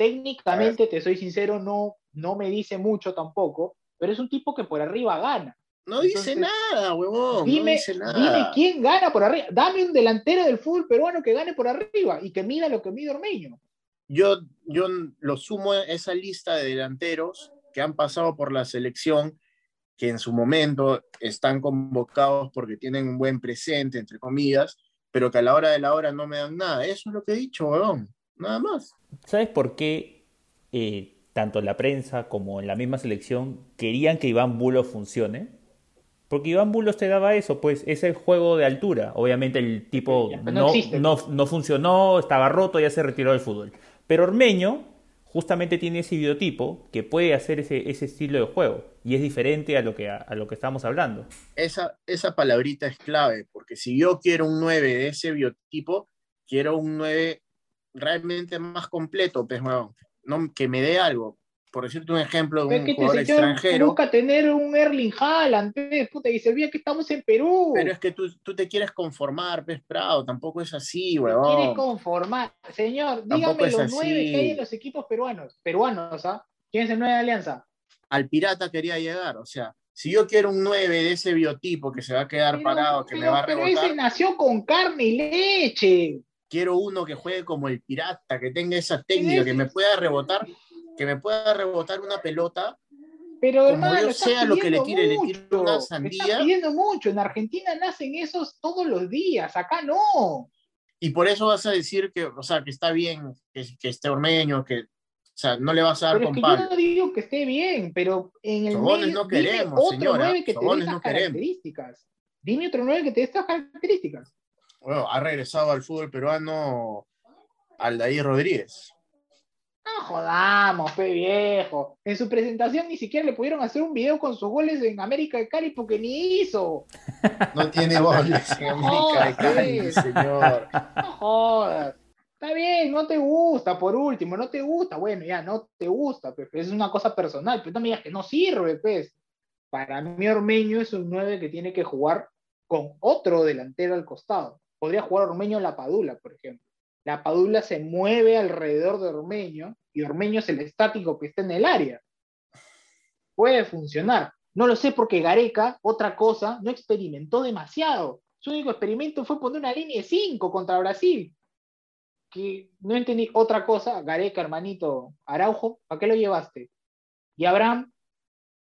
Técnicamente, te soy sincero, no, no me dice mucho tampoco, pero es un tipo que por arriba gana. No dice nada, huevón. Dime, no dice nada. dime quién gana por arriba. Dame un delantero del fútbol peruano que gane por arriba y que mida lo que mide Ormeño. Yo, yo lo sumo a esa lista de delanteros que han pasado por la selección, que en su momento están convocados porque tienen un buen presente, entre comillas, pero que a la hora de la hora no me dan nada. Eso es lo que he dicho, huevón. Nada más. ¿Sabes por qué eh, tanto en la prensa como en la misma selección querían que Iván Bulos funcione? Porque Iván Bulos te daba eso, pues ese juego de altura. Obviamente el tipo no, no existe. no, no funcionó, estaba roto, ya se retiró del fútbol. Pero Ormeño justamente tiene ese biotipo que puede hacer ese, ese estilo de juego y es diferente a lo que, a, a lo que estamos hablando. Esa, esa palabrita es clave, porque si yo quiero un 9 de ese biotipo, quiero un 9 realmente más completo, pues, huevón. No, que me dé algo. Por decirte un ejemplo de Pero un que este jugador señor extranjero. busca tener un Erling Haaland, pues, puta, y se olvida que estamos en Perú. Pero es que tú, tú te quieres conformar, pez Prado, tampoco es así, Se quiere huevón. conformar. Señor, Tampoco dígame los nueve que hay en los equipos peruanos. Peruanos, ¿ah? ¿Quién es el nueve de Alianza? Al pirata quería llegar, o sea, si yo quiero un 9 de ese biotipo que se va a quedar Pero- parado, que me pero- va a pero rebotar, ese nació con carne y leche. Quiero uno que juegue como el pirata, que tenga esa técnica, que me pueda rebotar, que me pueda rebotar una pelota Pero Como hermano, yo estás sea lo que le tire, le tiro mucho. una Estás sandía. pidiendo mucho. En Argentina nacen esos todos los días. Acá no. Y por eso vas a decir que, o sea, que está bien que, que esté Ormeño, que, o sea, no le vas a dar Pero es con que palo. yo no digo que esté bien, pero en el Sobones medio, no dime queremos, otro señora, nueve que te dé Sobones estas no queremos. características. Dime otro nueve que te dé estas características. Bueno, ha regresado al fútbol peruano Aldair Rodríguez. No jodamos, pe viejo. En su presentación ni siquiera le pudieron hacer un video con sus goles en América de Cali porque ni hizo. No tiene (laughs) goles en América de Cali, señor. No jodas. Está bien, no te gusta, por último, no te gusta. Bueno, ya, no te gusta, pues, es una cosa personal, pero no me digas que no sirve, pues. Para mí Ormeño es un 9 que tiene que jugar con otro delantero al costado. Podría jugar Ormeño la Padula, por ejemplo. La Padula se mueve alrededor de Ormeño y Ormeño es el estático que está en el área. Puede funcionar. No lo sé porque Gareca, otra cosa, no experimentó demasiado. Su único experimento fue poner una línea de 5 contra Brasil. Que no entendí otra cosa. Gareca, hermanito, Araujo, ¿para qué lo llevaste? ¿Y Abraham?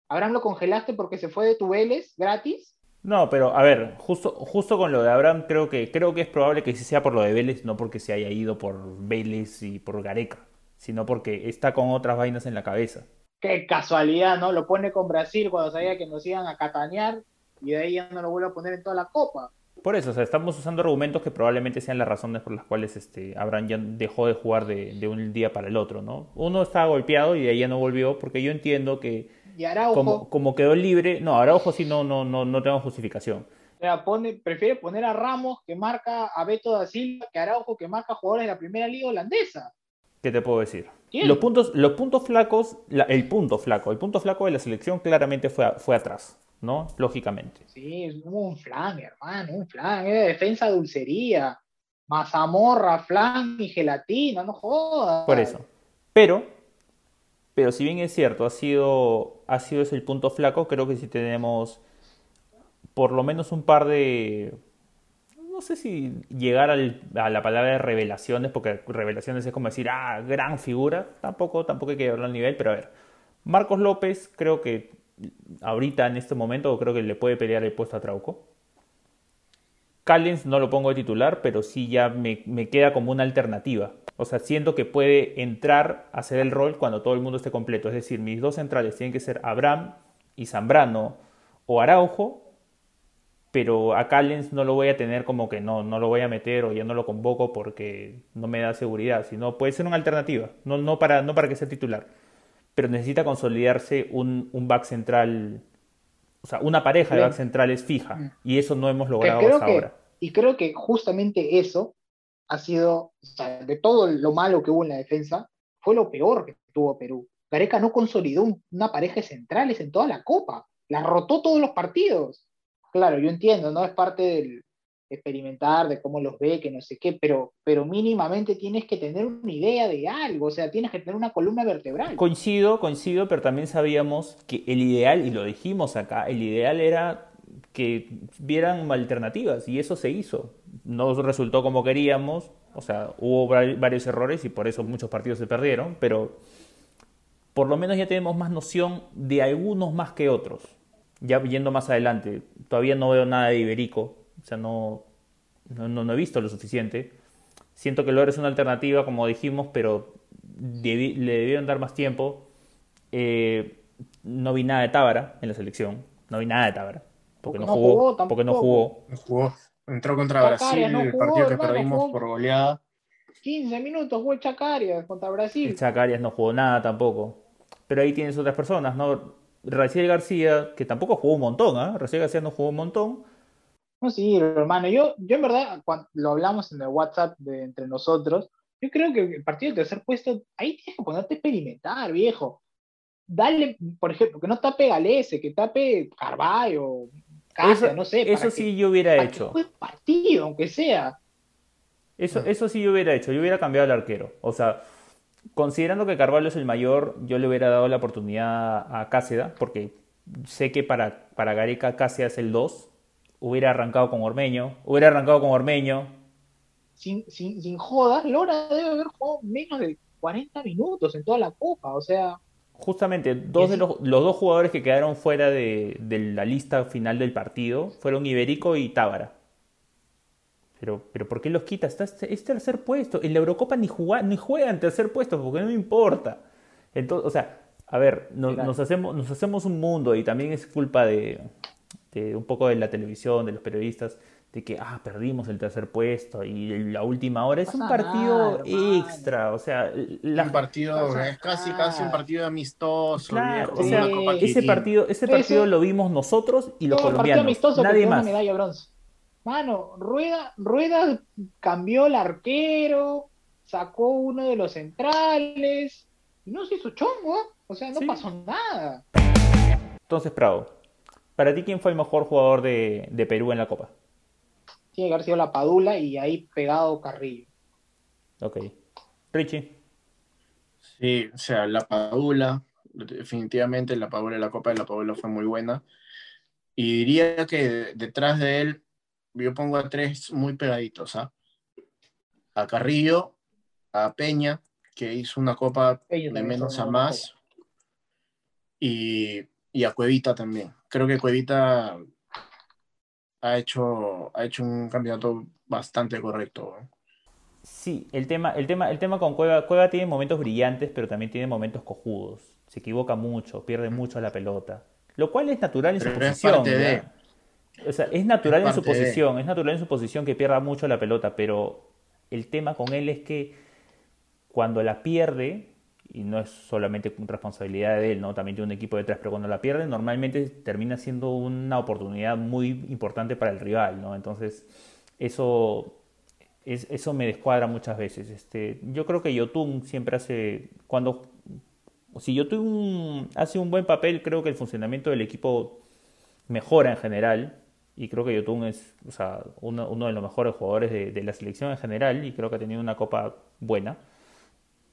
¿Abraham lo congelaste porque se fue de tu Vélez gratis? No, pero a ver, justo, justo con lo de Abraham creo que, creo que es probable que sí sea por lo de Vélez, no porque se haya ido por Vélez y por Gareca, sino porque está con otras vainas en la cabeza. Qué casualidad, ¿no? Lo pone con Brasil cuando sabía que nos iban a catanear y de ahí ya no lo vuelve a poner en toda la copa. Por eso, o sea, estamos usando argumentos que probablemente sean las razones por las cuales este, Abraham ya dejó de jugar de, de un día para el otro, ¿no? Uno estaba golpeado y de ahí ya no volvió, porque yo entiendo que Y Araujo como, como quedó libre, no, Araujo sí no, no, no, no tengo justificación. pone, prefiere poner a Ramos que marca a Beto da Silva que Araujo que marca jugadores de la primera liga holandesa. ¿Qué te puedo decir? ¿Quién? Los puntos, los puntos flacos, la- el punto flaco, el punto flaco de la selección claramente fue, a- fue atrás, ¿no? Lógicamente. Sí, es un flan, hermano, un flan, era defensa dulcería, mazamorra, flan y gelatina, no jodas. Por eso. Pero, pero si bien es cierto, ha sido, ha sido ese el punto flaco, creo que sí tenemos por lo menos un par de, no sé si llegar a la palabra de revelaciones, porque revelaciones es como decir, ah, gran figura, tampoco, tampoco hay que llevarlo al nivel, pero a ver, Marcos López creo que ahorita en este momento creo que le puede pelear el puesto a Trauco. Callens no lo pongo de titular, pero sí ya me, me queda como una alternativa. O sea, siento que puede entrar a hacer el rol cuando todo el mundo esté completo. Es decir, mis dos centrales tienen que ser Abraham y Zambrano o Araujo, pero a Callens no lo voy a tener como que no, no lo voy a meter o ya no lo convoco porque no me da seguridad, sino puede ser una alternativa, no, no, para, no para que sea titular, pero necesita consolidarse un, un back central, o sea, una pareja de back centrales fija, Mm. y eso no hemos logrado hasta ahora. Y creo que justamente eso ha sido, o sea, de todo lo malo que hubo en la defensa, fue lo peor que tuvo Perú. Gareca no consolidó un- una pareja de centrales en toda la Copa, la rotó todos los partidos. Claro, yo entiendo, ¿no? Es parte del, experimentar, de cómo los ve, que no sé qué, pero, pero mínimamente tienes que tener una idea de algo, o sea, tienes que tener una columna vertebral. Coincido, coincido, pero también sabíamos que el ideal, y lo dijimos acá, el ideal era que vieran alternativas y eso se hizo. No resultó como queríamos, o sea, hubo varios errores y por eso muchos partidos se perdieron, pero por lo menos ya tenemos más noción de algunos más que otros. Ya yendo más adelante, todavía no veo nada de Iberico, o sea, no, no, he visto lo suficiente. Siento que Lore es una alternativa, como dijimos, pero le debieron dar más tiempo. Eh, no vi nada de Tábara en la selección, no vi nada de Tábara, porque, no, jugó, porque no jugó. Entró contra Brasil, el partido que perdimos por goleada. 15 minutos jugó el Chacarias contra Brasil. El Chacarias no jugó nada tampoco. Pero ahí tienes otras personas, ¿no? Raciel García, que tampoco jugó un montón, ¿ah? ¿eh? García no jugó un montón. No, sí, hermano, yo, yo en verdad, cuando lo hablamos en el WhatsApp de entre nosotros, yo creo que el partido de tercer puesto, ahí tienes que ponerte a experimentar, viejo. Dale, por ejemplo, que no tape Galese, que tape Carvalho, Casa, no sé. Eso sí yo hubiera hecho. Que partido, aunque sea. Eso, eso sí yo hubiera hecho, yo hubiera cambiado al arquero. O sea, considerando que Carvalho es el mayor, yo le hubiera dado la oportunidad a Cáceda, porque sé que para, para Gareca Cáceda es el 2, hubiera arrancado con Ormeño, hubiera arrancado con Ormeño. Sin, sin, sin jodas, Lora debe haber jugado menos de 40 minutos en toda la copa, o sea... Justamente, dos de los, los, dos jugadores que quedaron fuera de, la lista final del partido fueron Iberico y Tábara. Pero, pero ¿por qué los quitas? Está, es tercer puesto. En la Eurocopa ni, juega, ni juegan tercer puesto porque no me importa. Entonces, o sea, a ver, nos, hacemos, nos hacemos un mundo y también es culpa de, de un poco de la televisión, de los periodistas, de que, ah, perdimos el tercer puesto y la última hora es un partido extra, o sea... Un partido, es casi, casi un partido amistoso. o sea, ese partido, ese partido lo vimos nosotros y los colombianos, amistoso nadie más. medalla bronce. Mano, Rueda, Rueda cambió el arquero, sacó uno de los centrales, y no se hizo chongo, ¿eh? o sea, no pasó nada. Entonces, Prado, para ti, ¿quién fue el mejor jugador de, Perú en la Copa? Tiene que haber sido la Padula y ahí pegado Carrillo. Ok. Richie. Sí, o sea, la Padula, definitivamente la Padula de la Copa de la Padula fue muy buena. Y diría que detrás de él, yo pongo a tres muy pegaditos, ¿ah? A Carrillo, a Peña, que hizo una copa de menos a más, y, y a Cuevita también creo que Cuevita ha hecho, ha hecho un candidato bastante correcto. Sí, el tema, el, tema, el tema con Cueva, Cueva tiene momentos brillantes, pero también tiene momentos cojudos. Se equivoca mucho, pierde mucho la pelota. Lo cual es natural en su posición. O sea, es natural en su posición, es natural en su posición que pierda mucho la pelota, pero el tema con él es que cuando la pierde, y no es solamente responsabilidad de él, ¿no? También tiene un equipo detrás, pero cuando la pierde normalmente termina siendo una oportunidad muy importante para el rival, ¿no? Entonces, eso, es, eso me descuadra muchas veces. Este, yo creo que Yotun siempre hace, cuando, si Yotun hace un buen papel, creo que el funcionamiento del equipo mejora en general, y creo que Yotun es o sea, uno, de los mejores jugadores de la selección en general, y creo que ha tenido una copa buena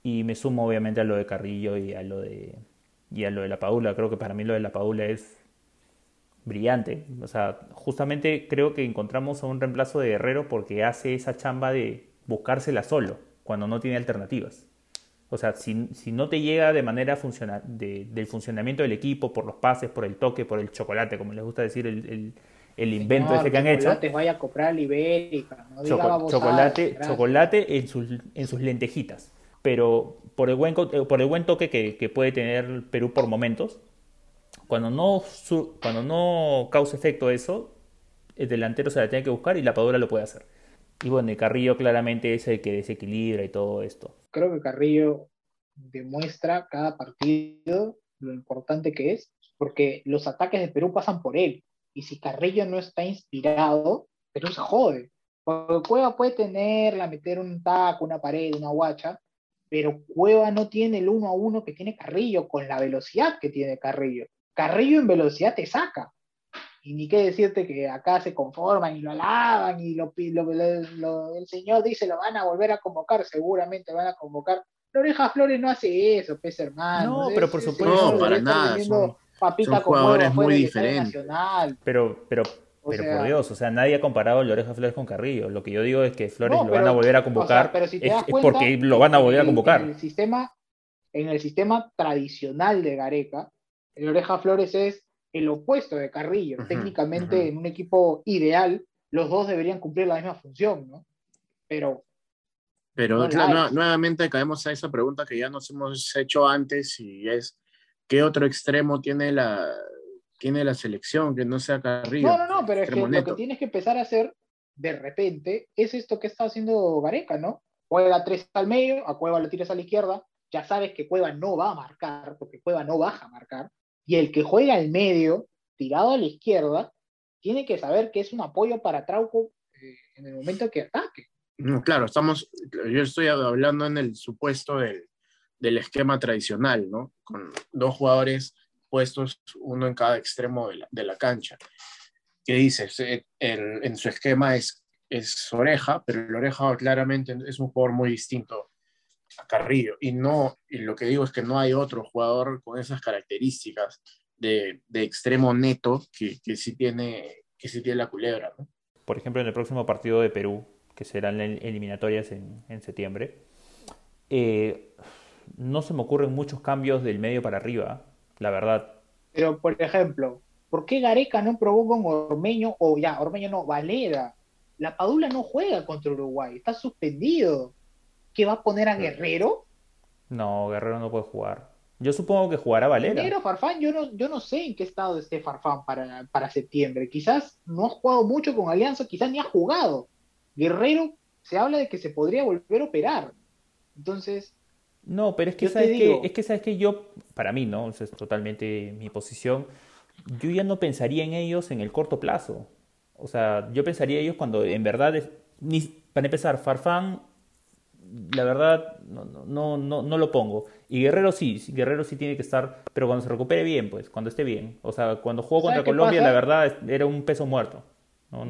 y me sumo obviamente a lo de Carrillo y a lo de, y a lo de la Paula. Creo que para mí lo de la Paula es brillante. O sea, justamente creo que encontramos a un reemplazo de Guerrero porque hace esa chamba de buscársela solo, cuando no tiene alternativas. O sea, si, si no te llega de manera funcional, de, del funcionamiento del equipo, por los pases, por el toque, por el chocolate, como les gusta decir el, el, invento ese que han hecho. vaya a comprar Ibérica, no chocolate, chocolate en sus, en sus lentejitas pero por el buen, eh, por el buen toque que, puede tener Perú por momentos, cuando no, cuando no causa efecto eso, el delantero se la tiene que buscar y la Padura lo puede hacer. Y bueno, el Carrillo claramente es el que desequilibra y todo esto. Creo que Carrillo demuestra cada partido lo importante que es, porque los ataques de Perú pasan por él. Y si Carrillo no está inspirado, Perú se jode. Porque Cueva puede tenerla, meter un taco, una pared, una guacha, pero Cueva no tiene el uno a uno que tiene Carrillo con la velocidad que tiene Carrillo. Carrillo en velocidad te saca. Y ni qué decirte que acá se conforman y lo alaban y lo, el señor dice lo van a volver a convocar, seguramente van a convocar. Loreja Flores no hace eso, pez hermano. No, pero por supuesto. No, para nada. Son, papita jugadores muy diferentes. Pero, pero, pero por Dios, o sea, nadie ha comparado a Loreja Flores con Carrillo. Lo que yo digo es que Flores lo van a volver a convocar. es, porque lo van a volver a convocar. En el sistema, en el sistema tradicional de Gareca, Loreja Flores es el opuesto de Carrillo. Técnicamente, en un equipo ideal, los dos deberían cumplir la misma función, ¿no? Pero. Pero nuevamente caemos a esa pregunta que ya nos hemos hecho antes y es: ¿qué otro extremo tiene la, tiene la selección que no sea Carrillo? No, no, no, pero es que lo que tienes que empezar a hacer de repente es esto que está haciendo Gareca, ¿no? Juega tres al medio, a Cueva lo tiras a la izquierda, ya sabes que Cueva no va a marcar, porque Cueva no baja a marcar, y el que juega al medio, tirado a la izquierda, tiene que saber que es un apoyo para Trauco eh, en el momento que ataque. No, claro, estamos, yo estoy hablando en el supuesto del, del esquema tradicional, ¿no? Con dos jugadores puestos, uno en cada extremo de la, de la cancha. ¿Qué dices? En, en, su esquema es, es Oreja, pero el Oreja claramente es un jugador muy distinto a Carrillo. Y, no, y lo que digo es que no hay otro jugador con esas características de, de extremo neto que, que, sí tiene, que sí tiene la culebra. ¿no? Por ejemplo, en el próximo partido de Perú, que serán eliminatorias en, en septiembre, eh, no se me ocurren muchos cambios del medio para arriba, la verdad. Pero, por ejemplo, ¿por qué Gareca no probó con Ormeño o ya, Ormeño no, Valera? La Padula no juega contra Uruguay, está suspendido que va a poner a Guerrero? No, Guerrero no puede jugar. Yo supongo que jugará Valera. Guerrero, Farfán, yo no, yo no sé en qué estado esté Farfán para, para septiembre. Quizás no ha jugado mucho con Alianza, quizás ni ha jugado. Guerrero se habla de que se podría volver a operar. Entonces. No, pero es que, sabes que, es que sabes que yo, para mí, ¿no? es totalmente mi posición. Yo ya no pensaría en ellos en el corto plazo. O sea, yo pensaría en ellos cuando en verdad, ni, para empezar, Farfán la verdad no, no, no, no lo pongo. Y Guerrero sí, Guerrero sí tiene que estar, pero cuando se recupere bien, pues, cuando esté bien. O sea, cuando jugó contra Colombia, la verdad era un peso muerto.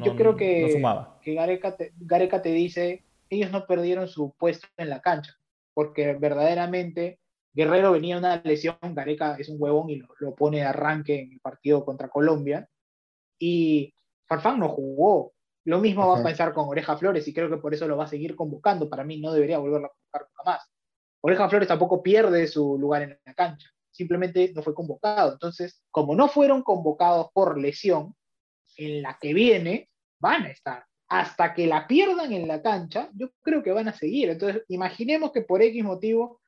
Yo creo que, sumaba. que Gareca, te, Gareca te dice, ellos no perdieron su puesto en la cancha, porque verdaderamente Guerrero venía de una lesión, Gareca es un huevón y lo, lo pone de arranque en el partido contra Colombia, y Farfán no jugó, lo mismo va a pensar con Oreja Flores y creo que por eso lo va a seguir convocando. Para mí no debería volverlo a convocar nunca más. Oreja Flores tampoco pierde su lugar en la cancha, simplemente no fue convocado. Entonces, como no fueron convocados por lesión, en la que viene van a estar. Hasta que la pierdan en la cancha, yo creo que van a seguir. Entonces, imaginemos que por X motivo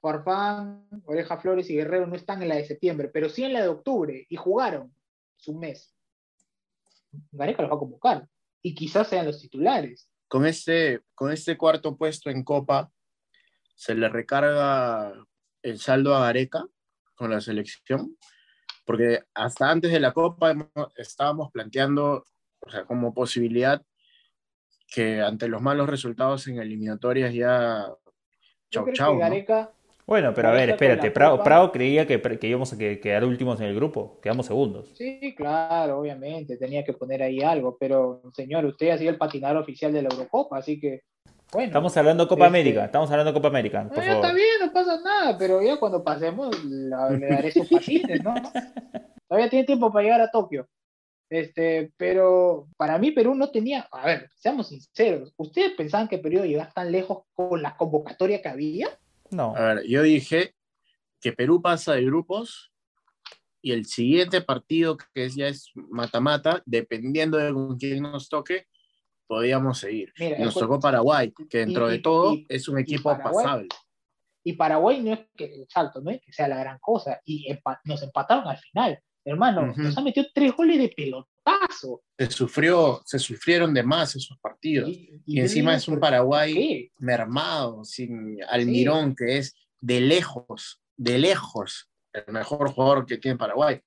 Farfán, Oreja Flores y Guerrero no están en la de septiembre, pero sí en la de octubre y jugaron su mes. Gareca los va a convocar y quizás sean los titulares. Con este, con este cuarto puesto en Copa, se le recarga el saldo a Gareca con la selección, porque hasta antes de la Copa estábamos planteando, o sea, como posibilidad que ante los malos resultados en eliminatorias ya chau chau. Bueno, pero a ver, espérate, Prado, creía que, que, íbamos a quedar últimos en el grupo, quedamos segundos. Sí, claro, obviamente, tenía que poner ahí algo, pero señor, usted ha sido el patinador oficial de la Eurocopa, así que, bueno. Estamos hablando de Copa este, América, estamos hablando de Copa América. no, está bien, no pasa nada, pero ya cuando pasemos le daré sus patines, ¿no? (laughs) Todavía tiene tiempo para llegar a Tokio. Este, pero para mí Perú no tenía, a ver, seamos sinceros, ¿ustedes pensaban que Perú iba a llegar tan lejos con la convocatoria que había? No. A ver, yo dije que Perú pasa de grupos y el siguiente partido, que ya es mata-mata, dependiendo de con quién nos toque, podíamos seguir. nos tocó Paraguay, que dentro de todo es un equipo pasable. Y Paraguay no es que, salto, no es que sea la gran cosa, y nos empataron al final. Hermano, nos han metido tres goles de pelotazo. Se, sufrió, se sufrieron de más esos partidos. Y, encima es un Paraguay mermado, sin Almirón, que es de lejos, de lejos, el mejor jugador que tiene Paraguay.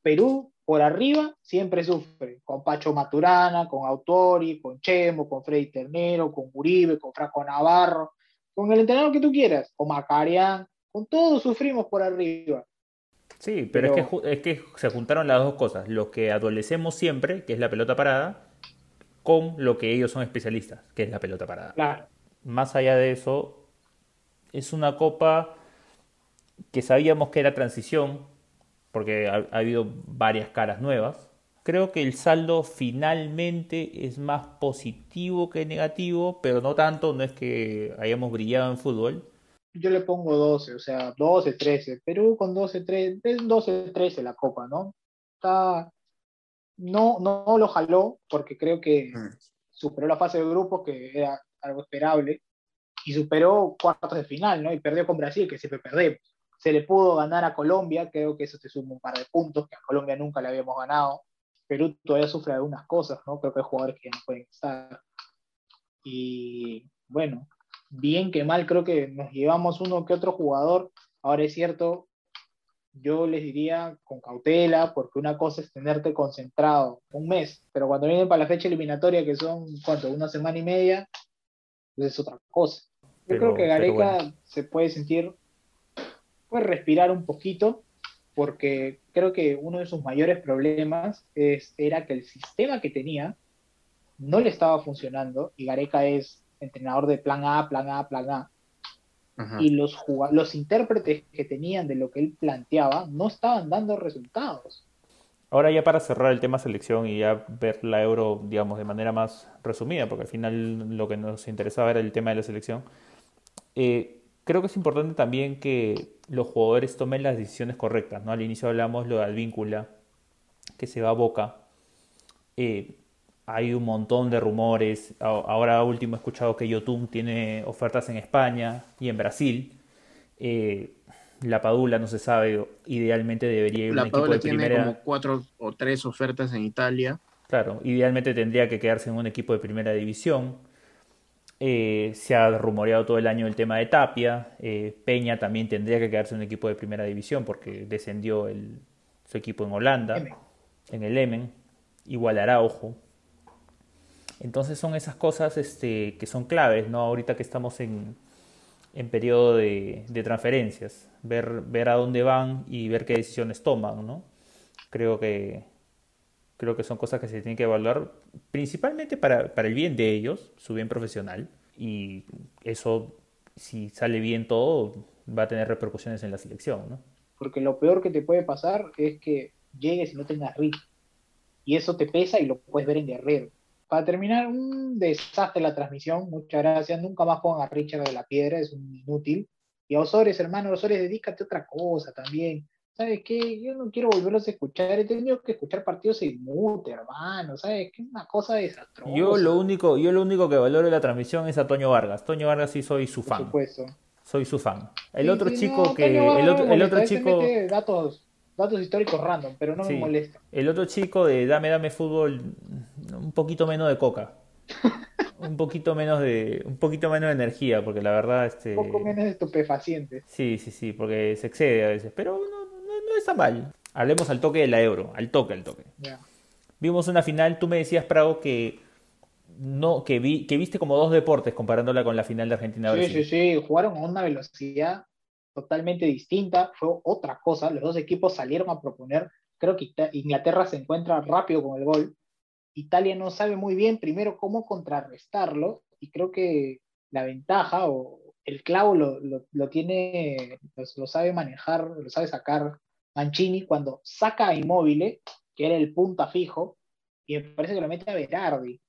Perú, por arriba, siempre sufre. Con Pacho Maturana, con Autori, con Chemo, con Freddy Ternero, con Uribe, con Franco Navarro, con el entrenador que tú quieras, con Macarián, con todos sufrimos por arriba Sí, pero, Es, que, es que se juntaron las dos cosas, lo que adolecemos siempre, que es la pelota parada, con lo que ellos son especialistas, que es la pelota parada. Claro. Más allá de eso, es una copa que sabíamos que era transición, porque ha, ha habido varias caras nuevas. Creo que el saldo finalmente es más positivo que negativo, pero no tanto, no es que hayamos brillado en fútbol, yo le pongo 12, o sea, 12, 13. Perú con 12, 13, es 12, 13 la copa, ¿no? Está, no, no lo jaló porque creo que mm. superó la fase de grupos, que era algo esperable, y superó cuartos de final, ¿no? Y perdió con Brasil, que siempre perdemos. Se le pudo ganar a Colombia, creo que eso te suma un par de puntos, que a Colombia nunca le habíamos ganado. Perú todavía sufre algunas cosas, ¿no? Creo que hay jugadores que ya no pueden estar. Y bueno, bien que mal, creo que nos llevamos uno que otro jugador. Ahora es cierto, yo les diría con cautela, porque una cosa es tenerte concentrado un mes, pero cuando vienen para la fecha eliminatoria, que son, ¿cuánto? Una semana y media, pues es otra cosa. Yo creo que Gareca se puede sentir, puede respirar un poquito, porque creo que uno de sus mayores problemas es, era que el sistema que tenía no le estaba funcionando y Gareca es entrenador de plan A, plan A, plan A. Y los, los intérpretes que tenían de lo que él planteaba no estaban dando resultados. Ahora ya para cerrar el tema selección y ya ver la euro, digamos, de manera más resumida, porque al final lo que nos interesaba era el tema de la selección, eh, creo que es importante también que los jugadores tomen las decisiones correctas, ¿no? Al inicio hablamos lo de Advíncula, que se va a Boca. Eh, hay un montón de rumores. Ahora último he escuchado que Yotun tiene ofertas en España y en Brasil. Eh, la Padula no se sabe, idealmente debería ir un equipo de tiene como cuatro o tres ofertas en Italia. Claro, idealmente tendría que quedarse en un equipo de primera división. Eh, se ha rumoreado todo el año el tema de Tapia. Eh, Peña también tendría que quedarse en un equipo de primera división porque descendió el, su equipo en Holanda, en el Emen. Igual Araujo. Entonces son esas cosas este, que son claves, ¿no? Ahorita que estamos en, periodo de, transferencias, ver, ver a dónde van y ver qué decisiones toman, ¿no? Creo que, creo que son cosas que se tienen que evaluar principalmente para, para el bien de ellos, su bien profesional, y eso, si sale bien todo, va a tener repercusiones en la selección, ¿no? Porque lo peor que te puede pasar es que llegues y no tengas ritmo. Y eso te pesa y lo puedes ver en Guerrero para terminar, un desastre la transmisión, muchas gracias. Nunca más pongan a Richard de la Piedra, es un inútil. Y a Osores, hermano, Osores, dedícate a otra cosa también. ¿Sabes qué? Yo no quiero volverlos a escuchar. He tenido que escuchar partidos en mute, hermano. ¿Sabes qué? Es una cosa desastrosa. Yo lo único, yo lo único que valoro de la transmisión es a Toño Vargas. Toño Vargas sí soy su fan. Por supuesto. Soy su fan. El otro chico que. el otro, el otro chico. Datos, datos históricos random, pero no me molesta. El otro chico de Dame Dame Fútbol un poquito menos de coca. (laughs) un poquito menos de un poquito menos de energía porque la verdad este un poco menos de estupefaciente. Sí sí sí porque se excede a veces pero no, no, está mal. Hablemos al toque de la euro al toque al toque. Vimos una final tú me decías Prago que no que vi que viste como dos deportes comparándola con la final de Argentina sí sí sí jugaron a una velocidad totalmente distinta fue otra cosa. Los dos equipos salieron a proponer creo que Inglaterra se encuentra rápido con el gol. Italia no sabe muy bien primero cómo contrarrestarlo y creo que la ventaja o el clavo lo, lo, tiene, lo, sabe manejar, lo sabe sacar Mancini cuando saca a Immobile, que era el punta fijo, y me parece que lo mete a Berardi,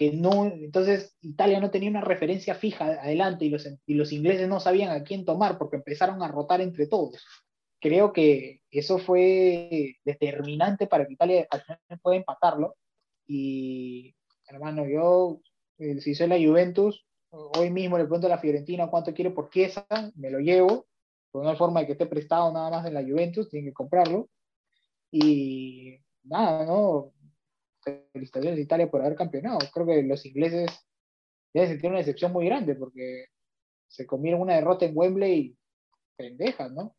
que no, entonces Italia no tenía una referencia fija adelante y los, y los ingleses no sabían a quién tomar porque empezaron a rotar entre todos. Creo que eso fue determinante para que Italia al final pueda empatarlo y, hermano, yo, eh, si soy la Juventus, hoy mismo le pregunto a la Fiorentina cuánto quiere por Chiesa, me lo llevo, por una forma de que esté prestado nada más en la Juventus, tiene que comprarlo. Y nada, ¿no? Felicitaciones a Italia por haber campeonado. Creo que los ingleses deben sentir una decepción muy grande porque se comieron una derrota en Wembley pendejas, ¿no?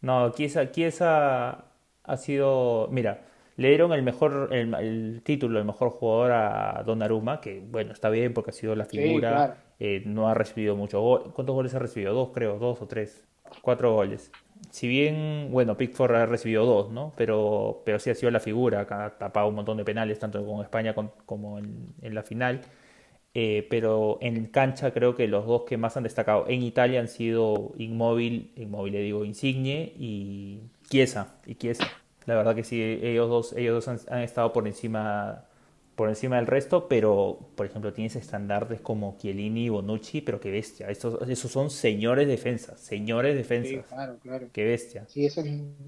No, Chiesa, Chiesa ha sido, mira, le dieron el mejor el, título el mejor jugador a Donnarumma, que bueno, está bien porque ha sido la figura, eh, no ha recibido mucho gol. ¿Cuántos goles ha recibido? Dos, creo, dos o tres, cuatro goles. Si bien, bueno, Pickford ha recibido dos, ¿no? Pero, pero sí ha sido la figura, ha tapado un montón de penales, tanto con España como en, la final. Eh, pero en cancha creo que los dos que más han destacado en Italia han sido Inmóvil, Inmóvil le digo Insigne y Chiesa, y. La verdad que sí, ellos dos, ellos dos han estado por encima por encima del resto, pero por ejemplo tienes estandartes como Chiellini y Bonucci, pero qué bestia, estos, esos son señores defensas, señores defensas. Sí, claro, claro. Qué bestia. Sí, eso,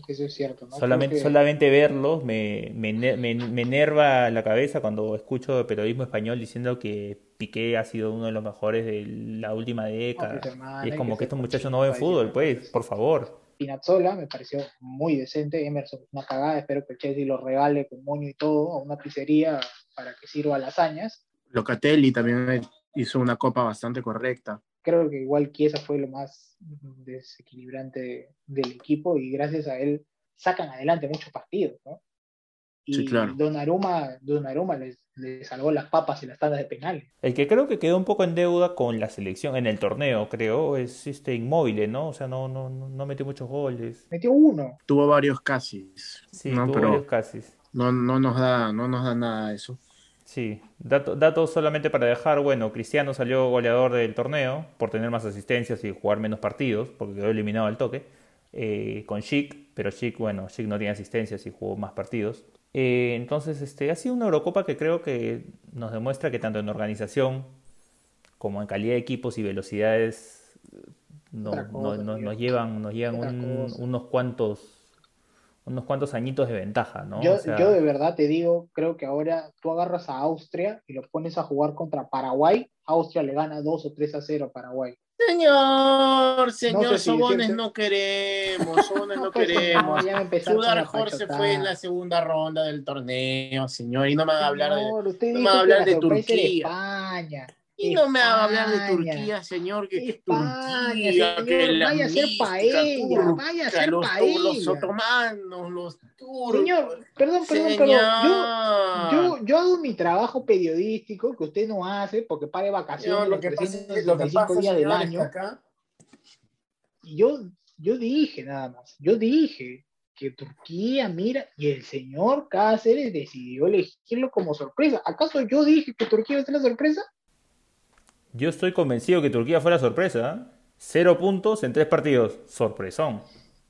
es cierto. Solamente, solamente verlos me, me, me, enerva la cabeza cuando escucho el periodismo español diciendo que Piqué ha sido uno de los mejores de la última década. y es como que, estos muchachos no ven fútbol, pues, por favor. Pinazzola me pareció muy decente, Emerson una cagada, espero que el Chelsea lo regale con moño y todo a una pizzería para que sirva lasañas. Locatelli también hizo una copa bastante correcta. Creo que igual Chiesa fue lo más desequilibrante del equipo y gracias a él sacan adelante muchos partidos, ¿no? Y sí, claro. Donnarumma, Donnarumma les, salvó las papas y las tandas de penales. El que creo que quedó un poco en deuda con la selección en el torneo, creo, es este inmóvil, ¿no? O sea, no, no, no metió muchos goles. Metió uno. Tuvo varios casi. Sí, tuvo varios casi. No, no, nos da, no nos da nada eso. Sí, datos solamente para dejar, bueno, Cristiano salió goleador del torneo por tener más asistencias y jugar menos partidos, porque quedó eliminado al toque, eh, con Chic, pero Chic, bueno, Chic no tiene asistencias y jugó más partidos. Eh, entonces, este, ha sido una Eurocopa que creo que nos demuestra que tanto en organización como en calidad de equipos y velocidades no, nos llevan, nos llevan unos cuantos unos cuantos añitos de ventaja, ¿no? Yo, yo de verdad te digo, creo que ahora tú agarras a Austria y lo pones a jugar contra Paraguay, Austria le gana 2 o 3 a 0 a Paraguay. Señor, señor, Sobones no queremos, Sobones (laughs) no, queremos. Sudar Jorge fue en la segunda ronda del torneo, señor, y no me va a hablar de, no me va a hablar de Turquía. España. Y no me va a hablar de Turquía, señor, que España, Turquía, que la vaya a ser paella, vaya a ser los, paella. Los otomanos, los turcos. Señor, perdón, perdón, pero yo, yo, yo, hago mi trabajo periodístico que usted no hace porque pague vacaciones los 365 días del año. Acá. Y yo, yo dije nada más, yo dije que Turquía, mira, y el señor Cáceres decidió elegirlo como sorpresa. ¿Acaso yo dije que Turquía iba a ser la sorpresa? Yo estoy convencido que Turquía fue la sorpresa. ¿eh? Cero puntos en tres partidos. Sorpresón.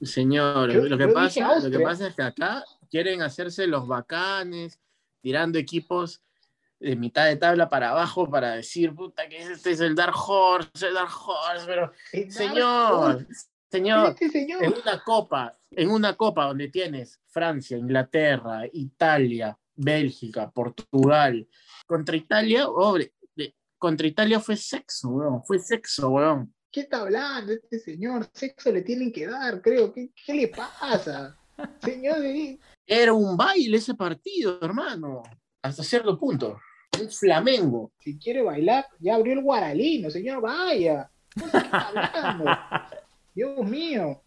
Señor, lo, que pasa, lo que pasa es que acá quieren hacerse los bacanes, tirando equipos de mitad de tabla para abajo para decir, puta, que este es el Dark Horse, el Dark Horse, pero señor, señor, este señor, en una copa, en una copa donde tienes Francia, Inglaterra, Italia, Bélgica, Portugal, contra Italia, hombre, contra Italia fue sexo, weón. Fue sexo, weón. ¿Qué está hablando este señor? Sexo le tienen que dar, creo. ¿Qué, qué le pasa? (laughs) Señor. Era un baile ese partido, hermano. Hasta cierto punto. Un flamengo. Si quiere bailar, ya abrió el guaralino, señor, vaya. qué está hablando. (laughs) Dios mío.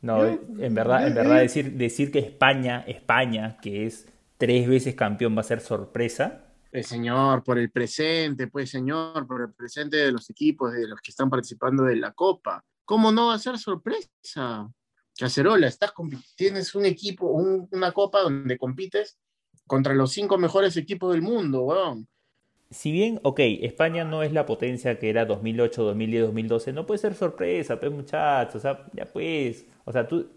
No, en verdad, en verdad decir, decir que España, España, que es tres veces campeón, va a ser sorpresa pues, señor, por el presente, pues señor, por el presente de los equipos, de los que están participando de la Copa. ¿Cómo no va a ser sorpresa? Cacerola, estás tienes un equipo, una Copa donde compites contra los cinco mejores equipos del mundo, weón. Si bien, ok, España no es la potencia que era 2008, 2010, 2012, no puede ser sorpresa, pues muchachos, o sea, ya pues, o sea, tú,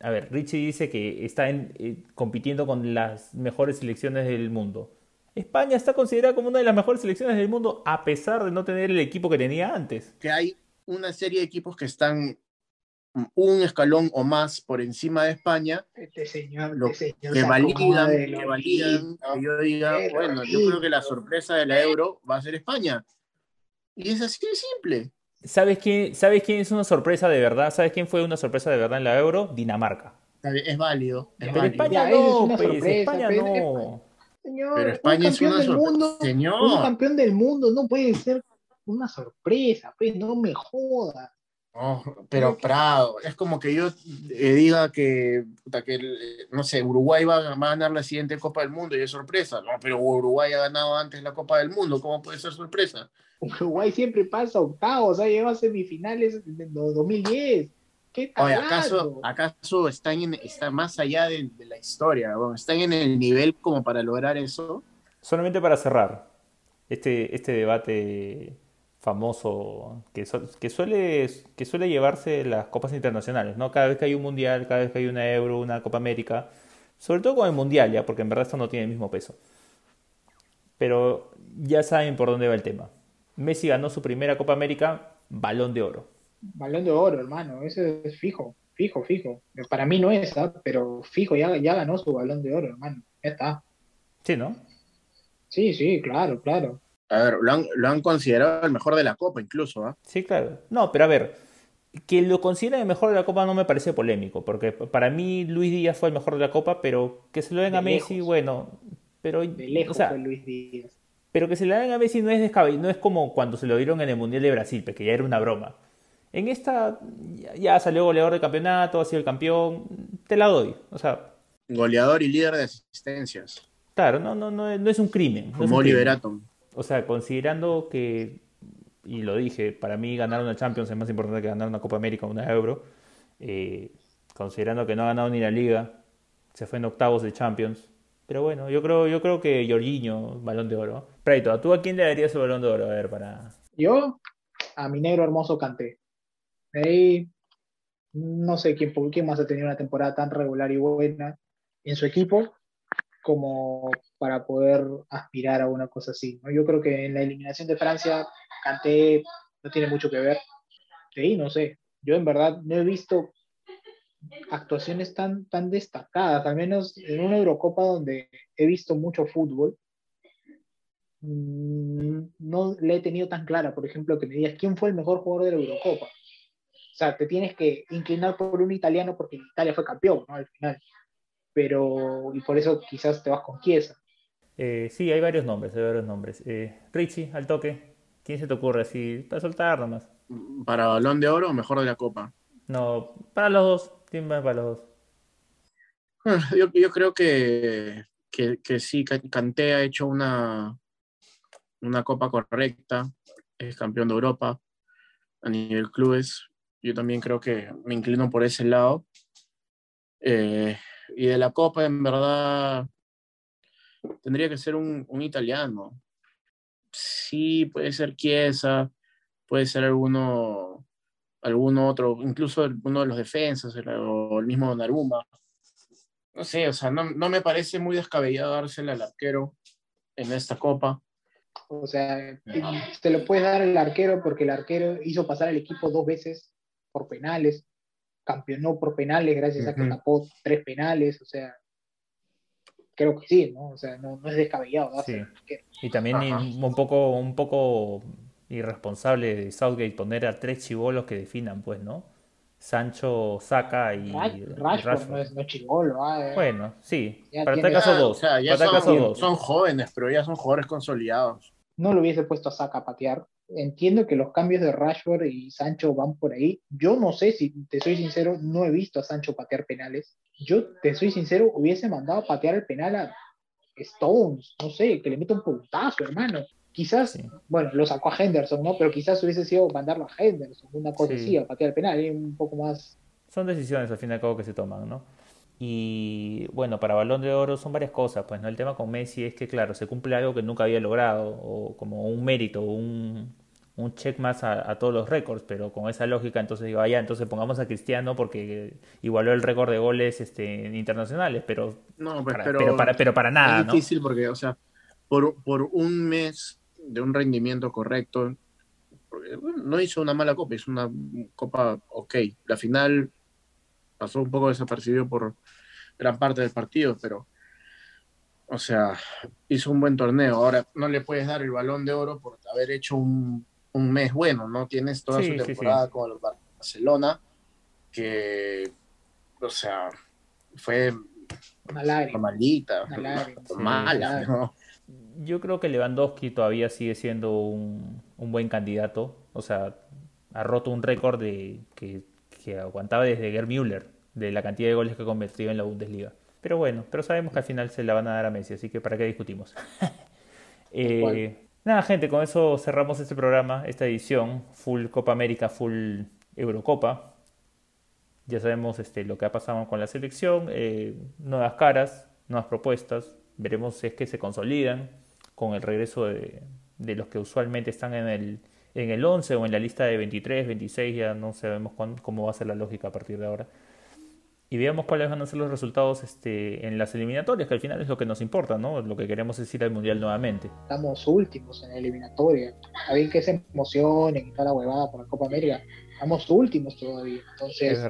a ver, Richie dice que está eh, compitiendo con las mejores selecciones del mundo. España está considerada como una de las mejores selecciones del mundo a pesar de no tener el equipo que tenía antes. Que hay una serie de equipos que están un escalón o más por encima de España. Este señor, este que validan, que validan que yo diga, bueno, yo creo que la sorpresa de la Euro va a ser España. Y es así de simple. ¿Sabes quién, ¿Sabes quién es una sorpresa de verdad? ¿Sabes quién fue una sorpresa de verdad en la Euro? Dinamarca. Es válido. Pero España no, pues, España no. Señor, pero España es una del mundo, señor. Un campeón del mundo no puede ser una sorpresa, pues no me joda. pero Prado, es como que yo eh, diga que, que, no sé, Uruguay va, a ganar la siguiente Copa del Mundo y es sorpresa. No, pero Uruguay ha ganado antes la Copa del Mundo, ¿cómo puede ser sorpresa? Uruguay siempre pasa octavos, ha llegado a semifinales en 2010. ¿Acaso, acaso están, en, están más allá de, de la historia? ¿Están en el nivel como para lograr eso? Solamente para cerrar este, este debate famoso que, que suele, que suele llevarse las copas internacionales, ¿no? Cada vez que hay un mundial, cada vez que hay una Euro, una Copa América, sobre todo con el mundial, ya, porque en verdad esto no tiene el mismo peso. Pero ya saben por dónde va el tema. Messi ganó su primera Copa América, balón de oro. Balón de oro, hermano, eso es fijo, fijo, fijo. Para mí no es, ¿ah? pero fijo, ya, ya ganó su balón de oro, hermano. Ya está. Sí, ¿no? Sí, sí, claro, claro. A ver, lo han, lo han considerado el mejor de la Copa incluso, ¿ah? Sí, claro. No, pero a ver, que lo consideren el mejor de la Copa no me parece polémico, porque para mí Luis Díaz fue el mejor de la Copa, pero que se lo den De a Messi, lejos. bueno, pero, De lejos o sea, fue Luis Díaz. pero que se le den a Messi no es descabe- no es como cuando se lo dieron en el Mundial de Brasil, pues, que ya era una broma. En esta ya, salió goleador de campeonato, ha sido el campeón, te la doy. O sea, Goleador y líder de asistencias, claro, no, no, no, no es un crimen. no como Atom. O sea, considerando que, y lo dije, para mí ganar una Champions es más importante que ganar una Copa América o una Euro, eh, considerando que no ha ganado ni la Liga, se fue en octavos de Champions. Pero bueno, yo creo, yo creo que Jorginho, balón de oro. Preito, ¿tú a quién le darías el balón de oro? A ver, para... Yo, a mi negro hermoso canté. Ahí, no sé quién, quién más ha tenido una temporada tan regular y buena en su equipo como para poder aspirar a una cosa así. Yo creo que en la eliminación de Francia, Kanté no tiene mucho que ver. No sé. Yo en verdad no he visto actuaciones tan, tan destacadas, al menos en una Eurocopa donde he visto mucho fútbol. mm, No le he tenido tan clara, por ejemplo, que me digas quién fue el mejor jugador de la Eurocopa. O sea, te tienes que inclinar por un italiano porque Italia fue campeón, ¿no? Al final. Pero, y por eso quizás te vas con Chiesa. Eh, sí, hay varios nombres, hay varios nombres. Eh, Richie, al toque, ¿quién se te ocurre así? Para soltar nomás. Para balón de oro, mejor de la Copa. No, para los dos, ¿quién va para los dos? Bueno, Yo, yo creo que, que, que sí, Ca- Kanté ha hecho una, una Copa correcta, es campeón de Europa a nivel clubes. Yo también creo que me inclino por ese lado. Eh, y de la Copa, en verdad, tendría que ser un, un italiano. Sí, puede ser Chiesa, puede ser alguno, alguno otro, incluso uno de los defensas el- o el mismo Donnarumma. No sé, o sea, no, no me parece muy descabellado dársela al arquero en esta Copa. O sea, te lo puedes dar al arquero porque el arquero hizo pasar al equipo dos veces por penales, campeonó por penales gracias a que tapó tres penales, o sea, creo que sí, ¿no? O sea, no, no es descabellado Sí. Y también Ajá. un poco, un poco irresponsable de Southgate poner a tres chivolos que definan, pues, ¿no? Sancho, Saka y, Ra- y Rashford Rashford. no es, no es ¿ah? Bueno, sí, Ya para tiene- tal caso Ah, dos. o sea, ya para caso son, dos. son jóvenes, pero ya son jugadores consolidados. no lo hubiese puesto a Saka a patear. Entiendo que los cambios de Rashford y Sancho van por ahí. Yo no sé si, te soy sincero, no he visto a Sancho patear penales. Yo, te soy sincero, hubiese mandado a patear el penal a Stones, no sé, que le meta un puntazo, hermano. Quizás, Sí. bueno, lo sacó a Henderson, ¿no? Pero quizás hubiese sido mandarlo a Henderson, una cosa Sí. así, a patear el penal, y un poco más. Son decisiones al fin y al cabo que se toman, ¿no? Y bueno, para Balón de Oro son varias cosas, pues, ¿no? El tema con Messi es que, claro, se cumple algo que nunca había logrado, o como un mérito, un, un check más a, a todos los récords, pero con esa lógica, entonces digo, ah, ya, entonces pongamos a Cristiano porque igualó el récord de goles este, internacionales, pero No, pues, para, pero, pero para, pero para nada, es ¿no? difícil porque, o sea, por, por un mes de un rendimiento correcto, porque, bueno, no hizo una mala copa, hizo una copa ok. La final pasó un poco desapercibido por gran parte del partido, pero, o sea, hizo un buen torneo. Ahora, no le puedes dar el balón de oro por haber hecho un, un mes bueno, ¿no? Tienes toda Sí, su temporada sí. con el Barcelona, que, o sea, fue lágrima. malita, mala. Yo creo que Lewandowski todavía sigue siendo un, un buen candidato. O sea, ha roto un récord de que, que aguantaba desde Gerd Müller, de la cantidad de goles que ha convertido en la Bundesliga. Pero bueno, pero sabemos que al final se la van a dar a Messi, así que ¿para qué discutimos? (laughs) Eh, nada, gente, con eso cerramos este programa, esta edición, full Copa América, full Eurocopa. Ya sabemos este, lo que ha pasado con la selección, eh, nuevas caras, nuevas propuestas, veremos si es que se consolidan con el regreso de, de los que usualmente están en el, en el 11 o en la lista de 23, 26, ya no sabemos cómo va a ser la lógica a partir de ahora. Y veamos cuáles van a ser los resultados este, en las eliminatorias, que al final es lo que nos importa, ¿no? Lo que queremos es ir al Mundial nuevamente. Estamos últimos en la eliminatoria. Está bien que se emocionen y toda la huevada por la Copa América. Estamos últimos todavía. Entonces,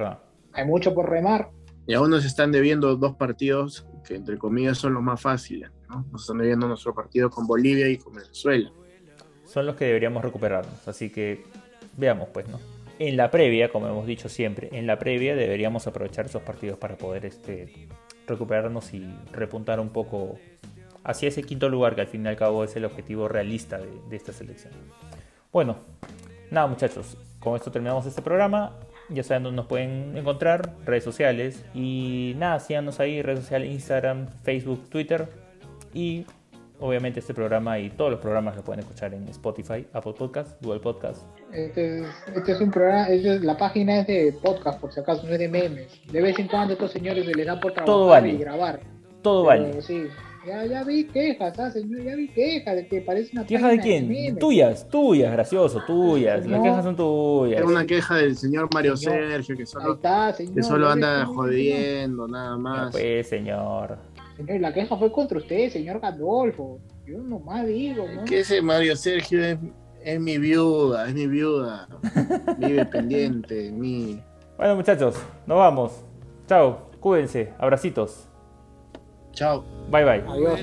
hay mucho por remar. Y aún nos están debiendo dos partidos que, entre comillas, son los más fáciles. ¿no? Nos están debiendo nuestro partido con Bolivia y con Venezuela son los que deberíamos recuperarnos. Así que veamos, pues, ¿no? En la previa, como hemos dicho siempre, en la previa deberíamos aprovechar esos partidos para poder este, recuperarnos y repuntar un poco hacia ese quinto lugar que al fin y al cabo es el objetivo realista de, esta selección. Bueno, nada muchachos, con esto terminamos este programa. Ya saben dónde nos pueden encontrar, redes sociales. Y nada, síganos ahí, redes sociales, Instagram, Facebook, Twitter. Y Obviamente este programa y todos los programas lo pueden escuchar en Spotify, Apple Podcast, Google Podcast. Este es, este es un programa, la página es de podcast por si acaso, no es de memes. De vez en cuando estos señores se les da por trabajar y grabar. Todo vale. Sí. Ya, ya vi quejas, ¿ah, señor? Ya vi quejas de que parece una ¿Quejas de quién? tuyas, tuyas, gracioso, tuyas. Las quejas son tuyas. Es una queja del señor Mario Sergio que solo, que solo anda jodiendo, nada más. pues, señor. Señor, la queja fue contra usted, señor Gandolfo. Yo nomás digo, ¿no? Que ese Mario Sergio es, mi viuda, es mi viuda. (laughs) Vive pendiente de mí. Bueno, muchachos, nos vamos. Chao, cuídense, abracitos. Chao. Bye bye. Adiós.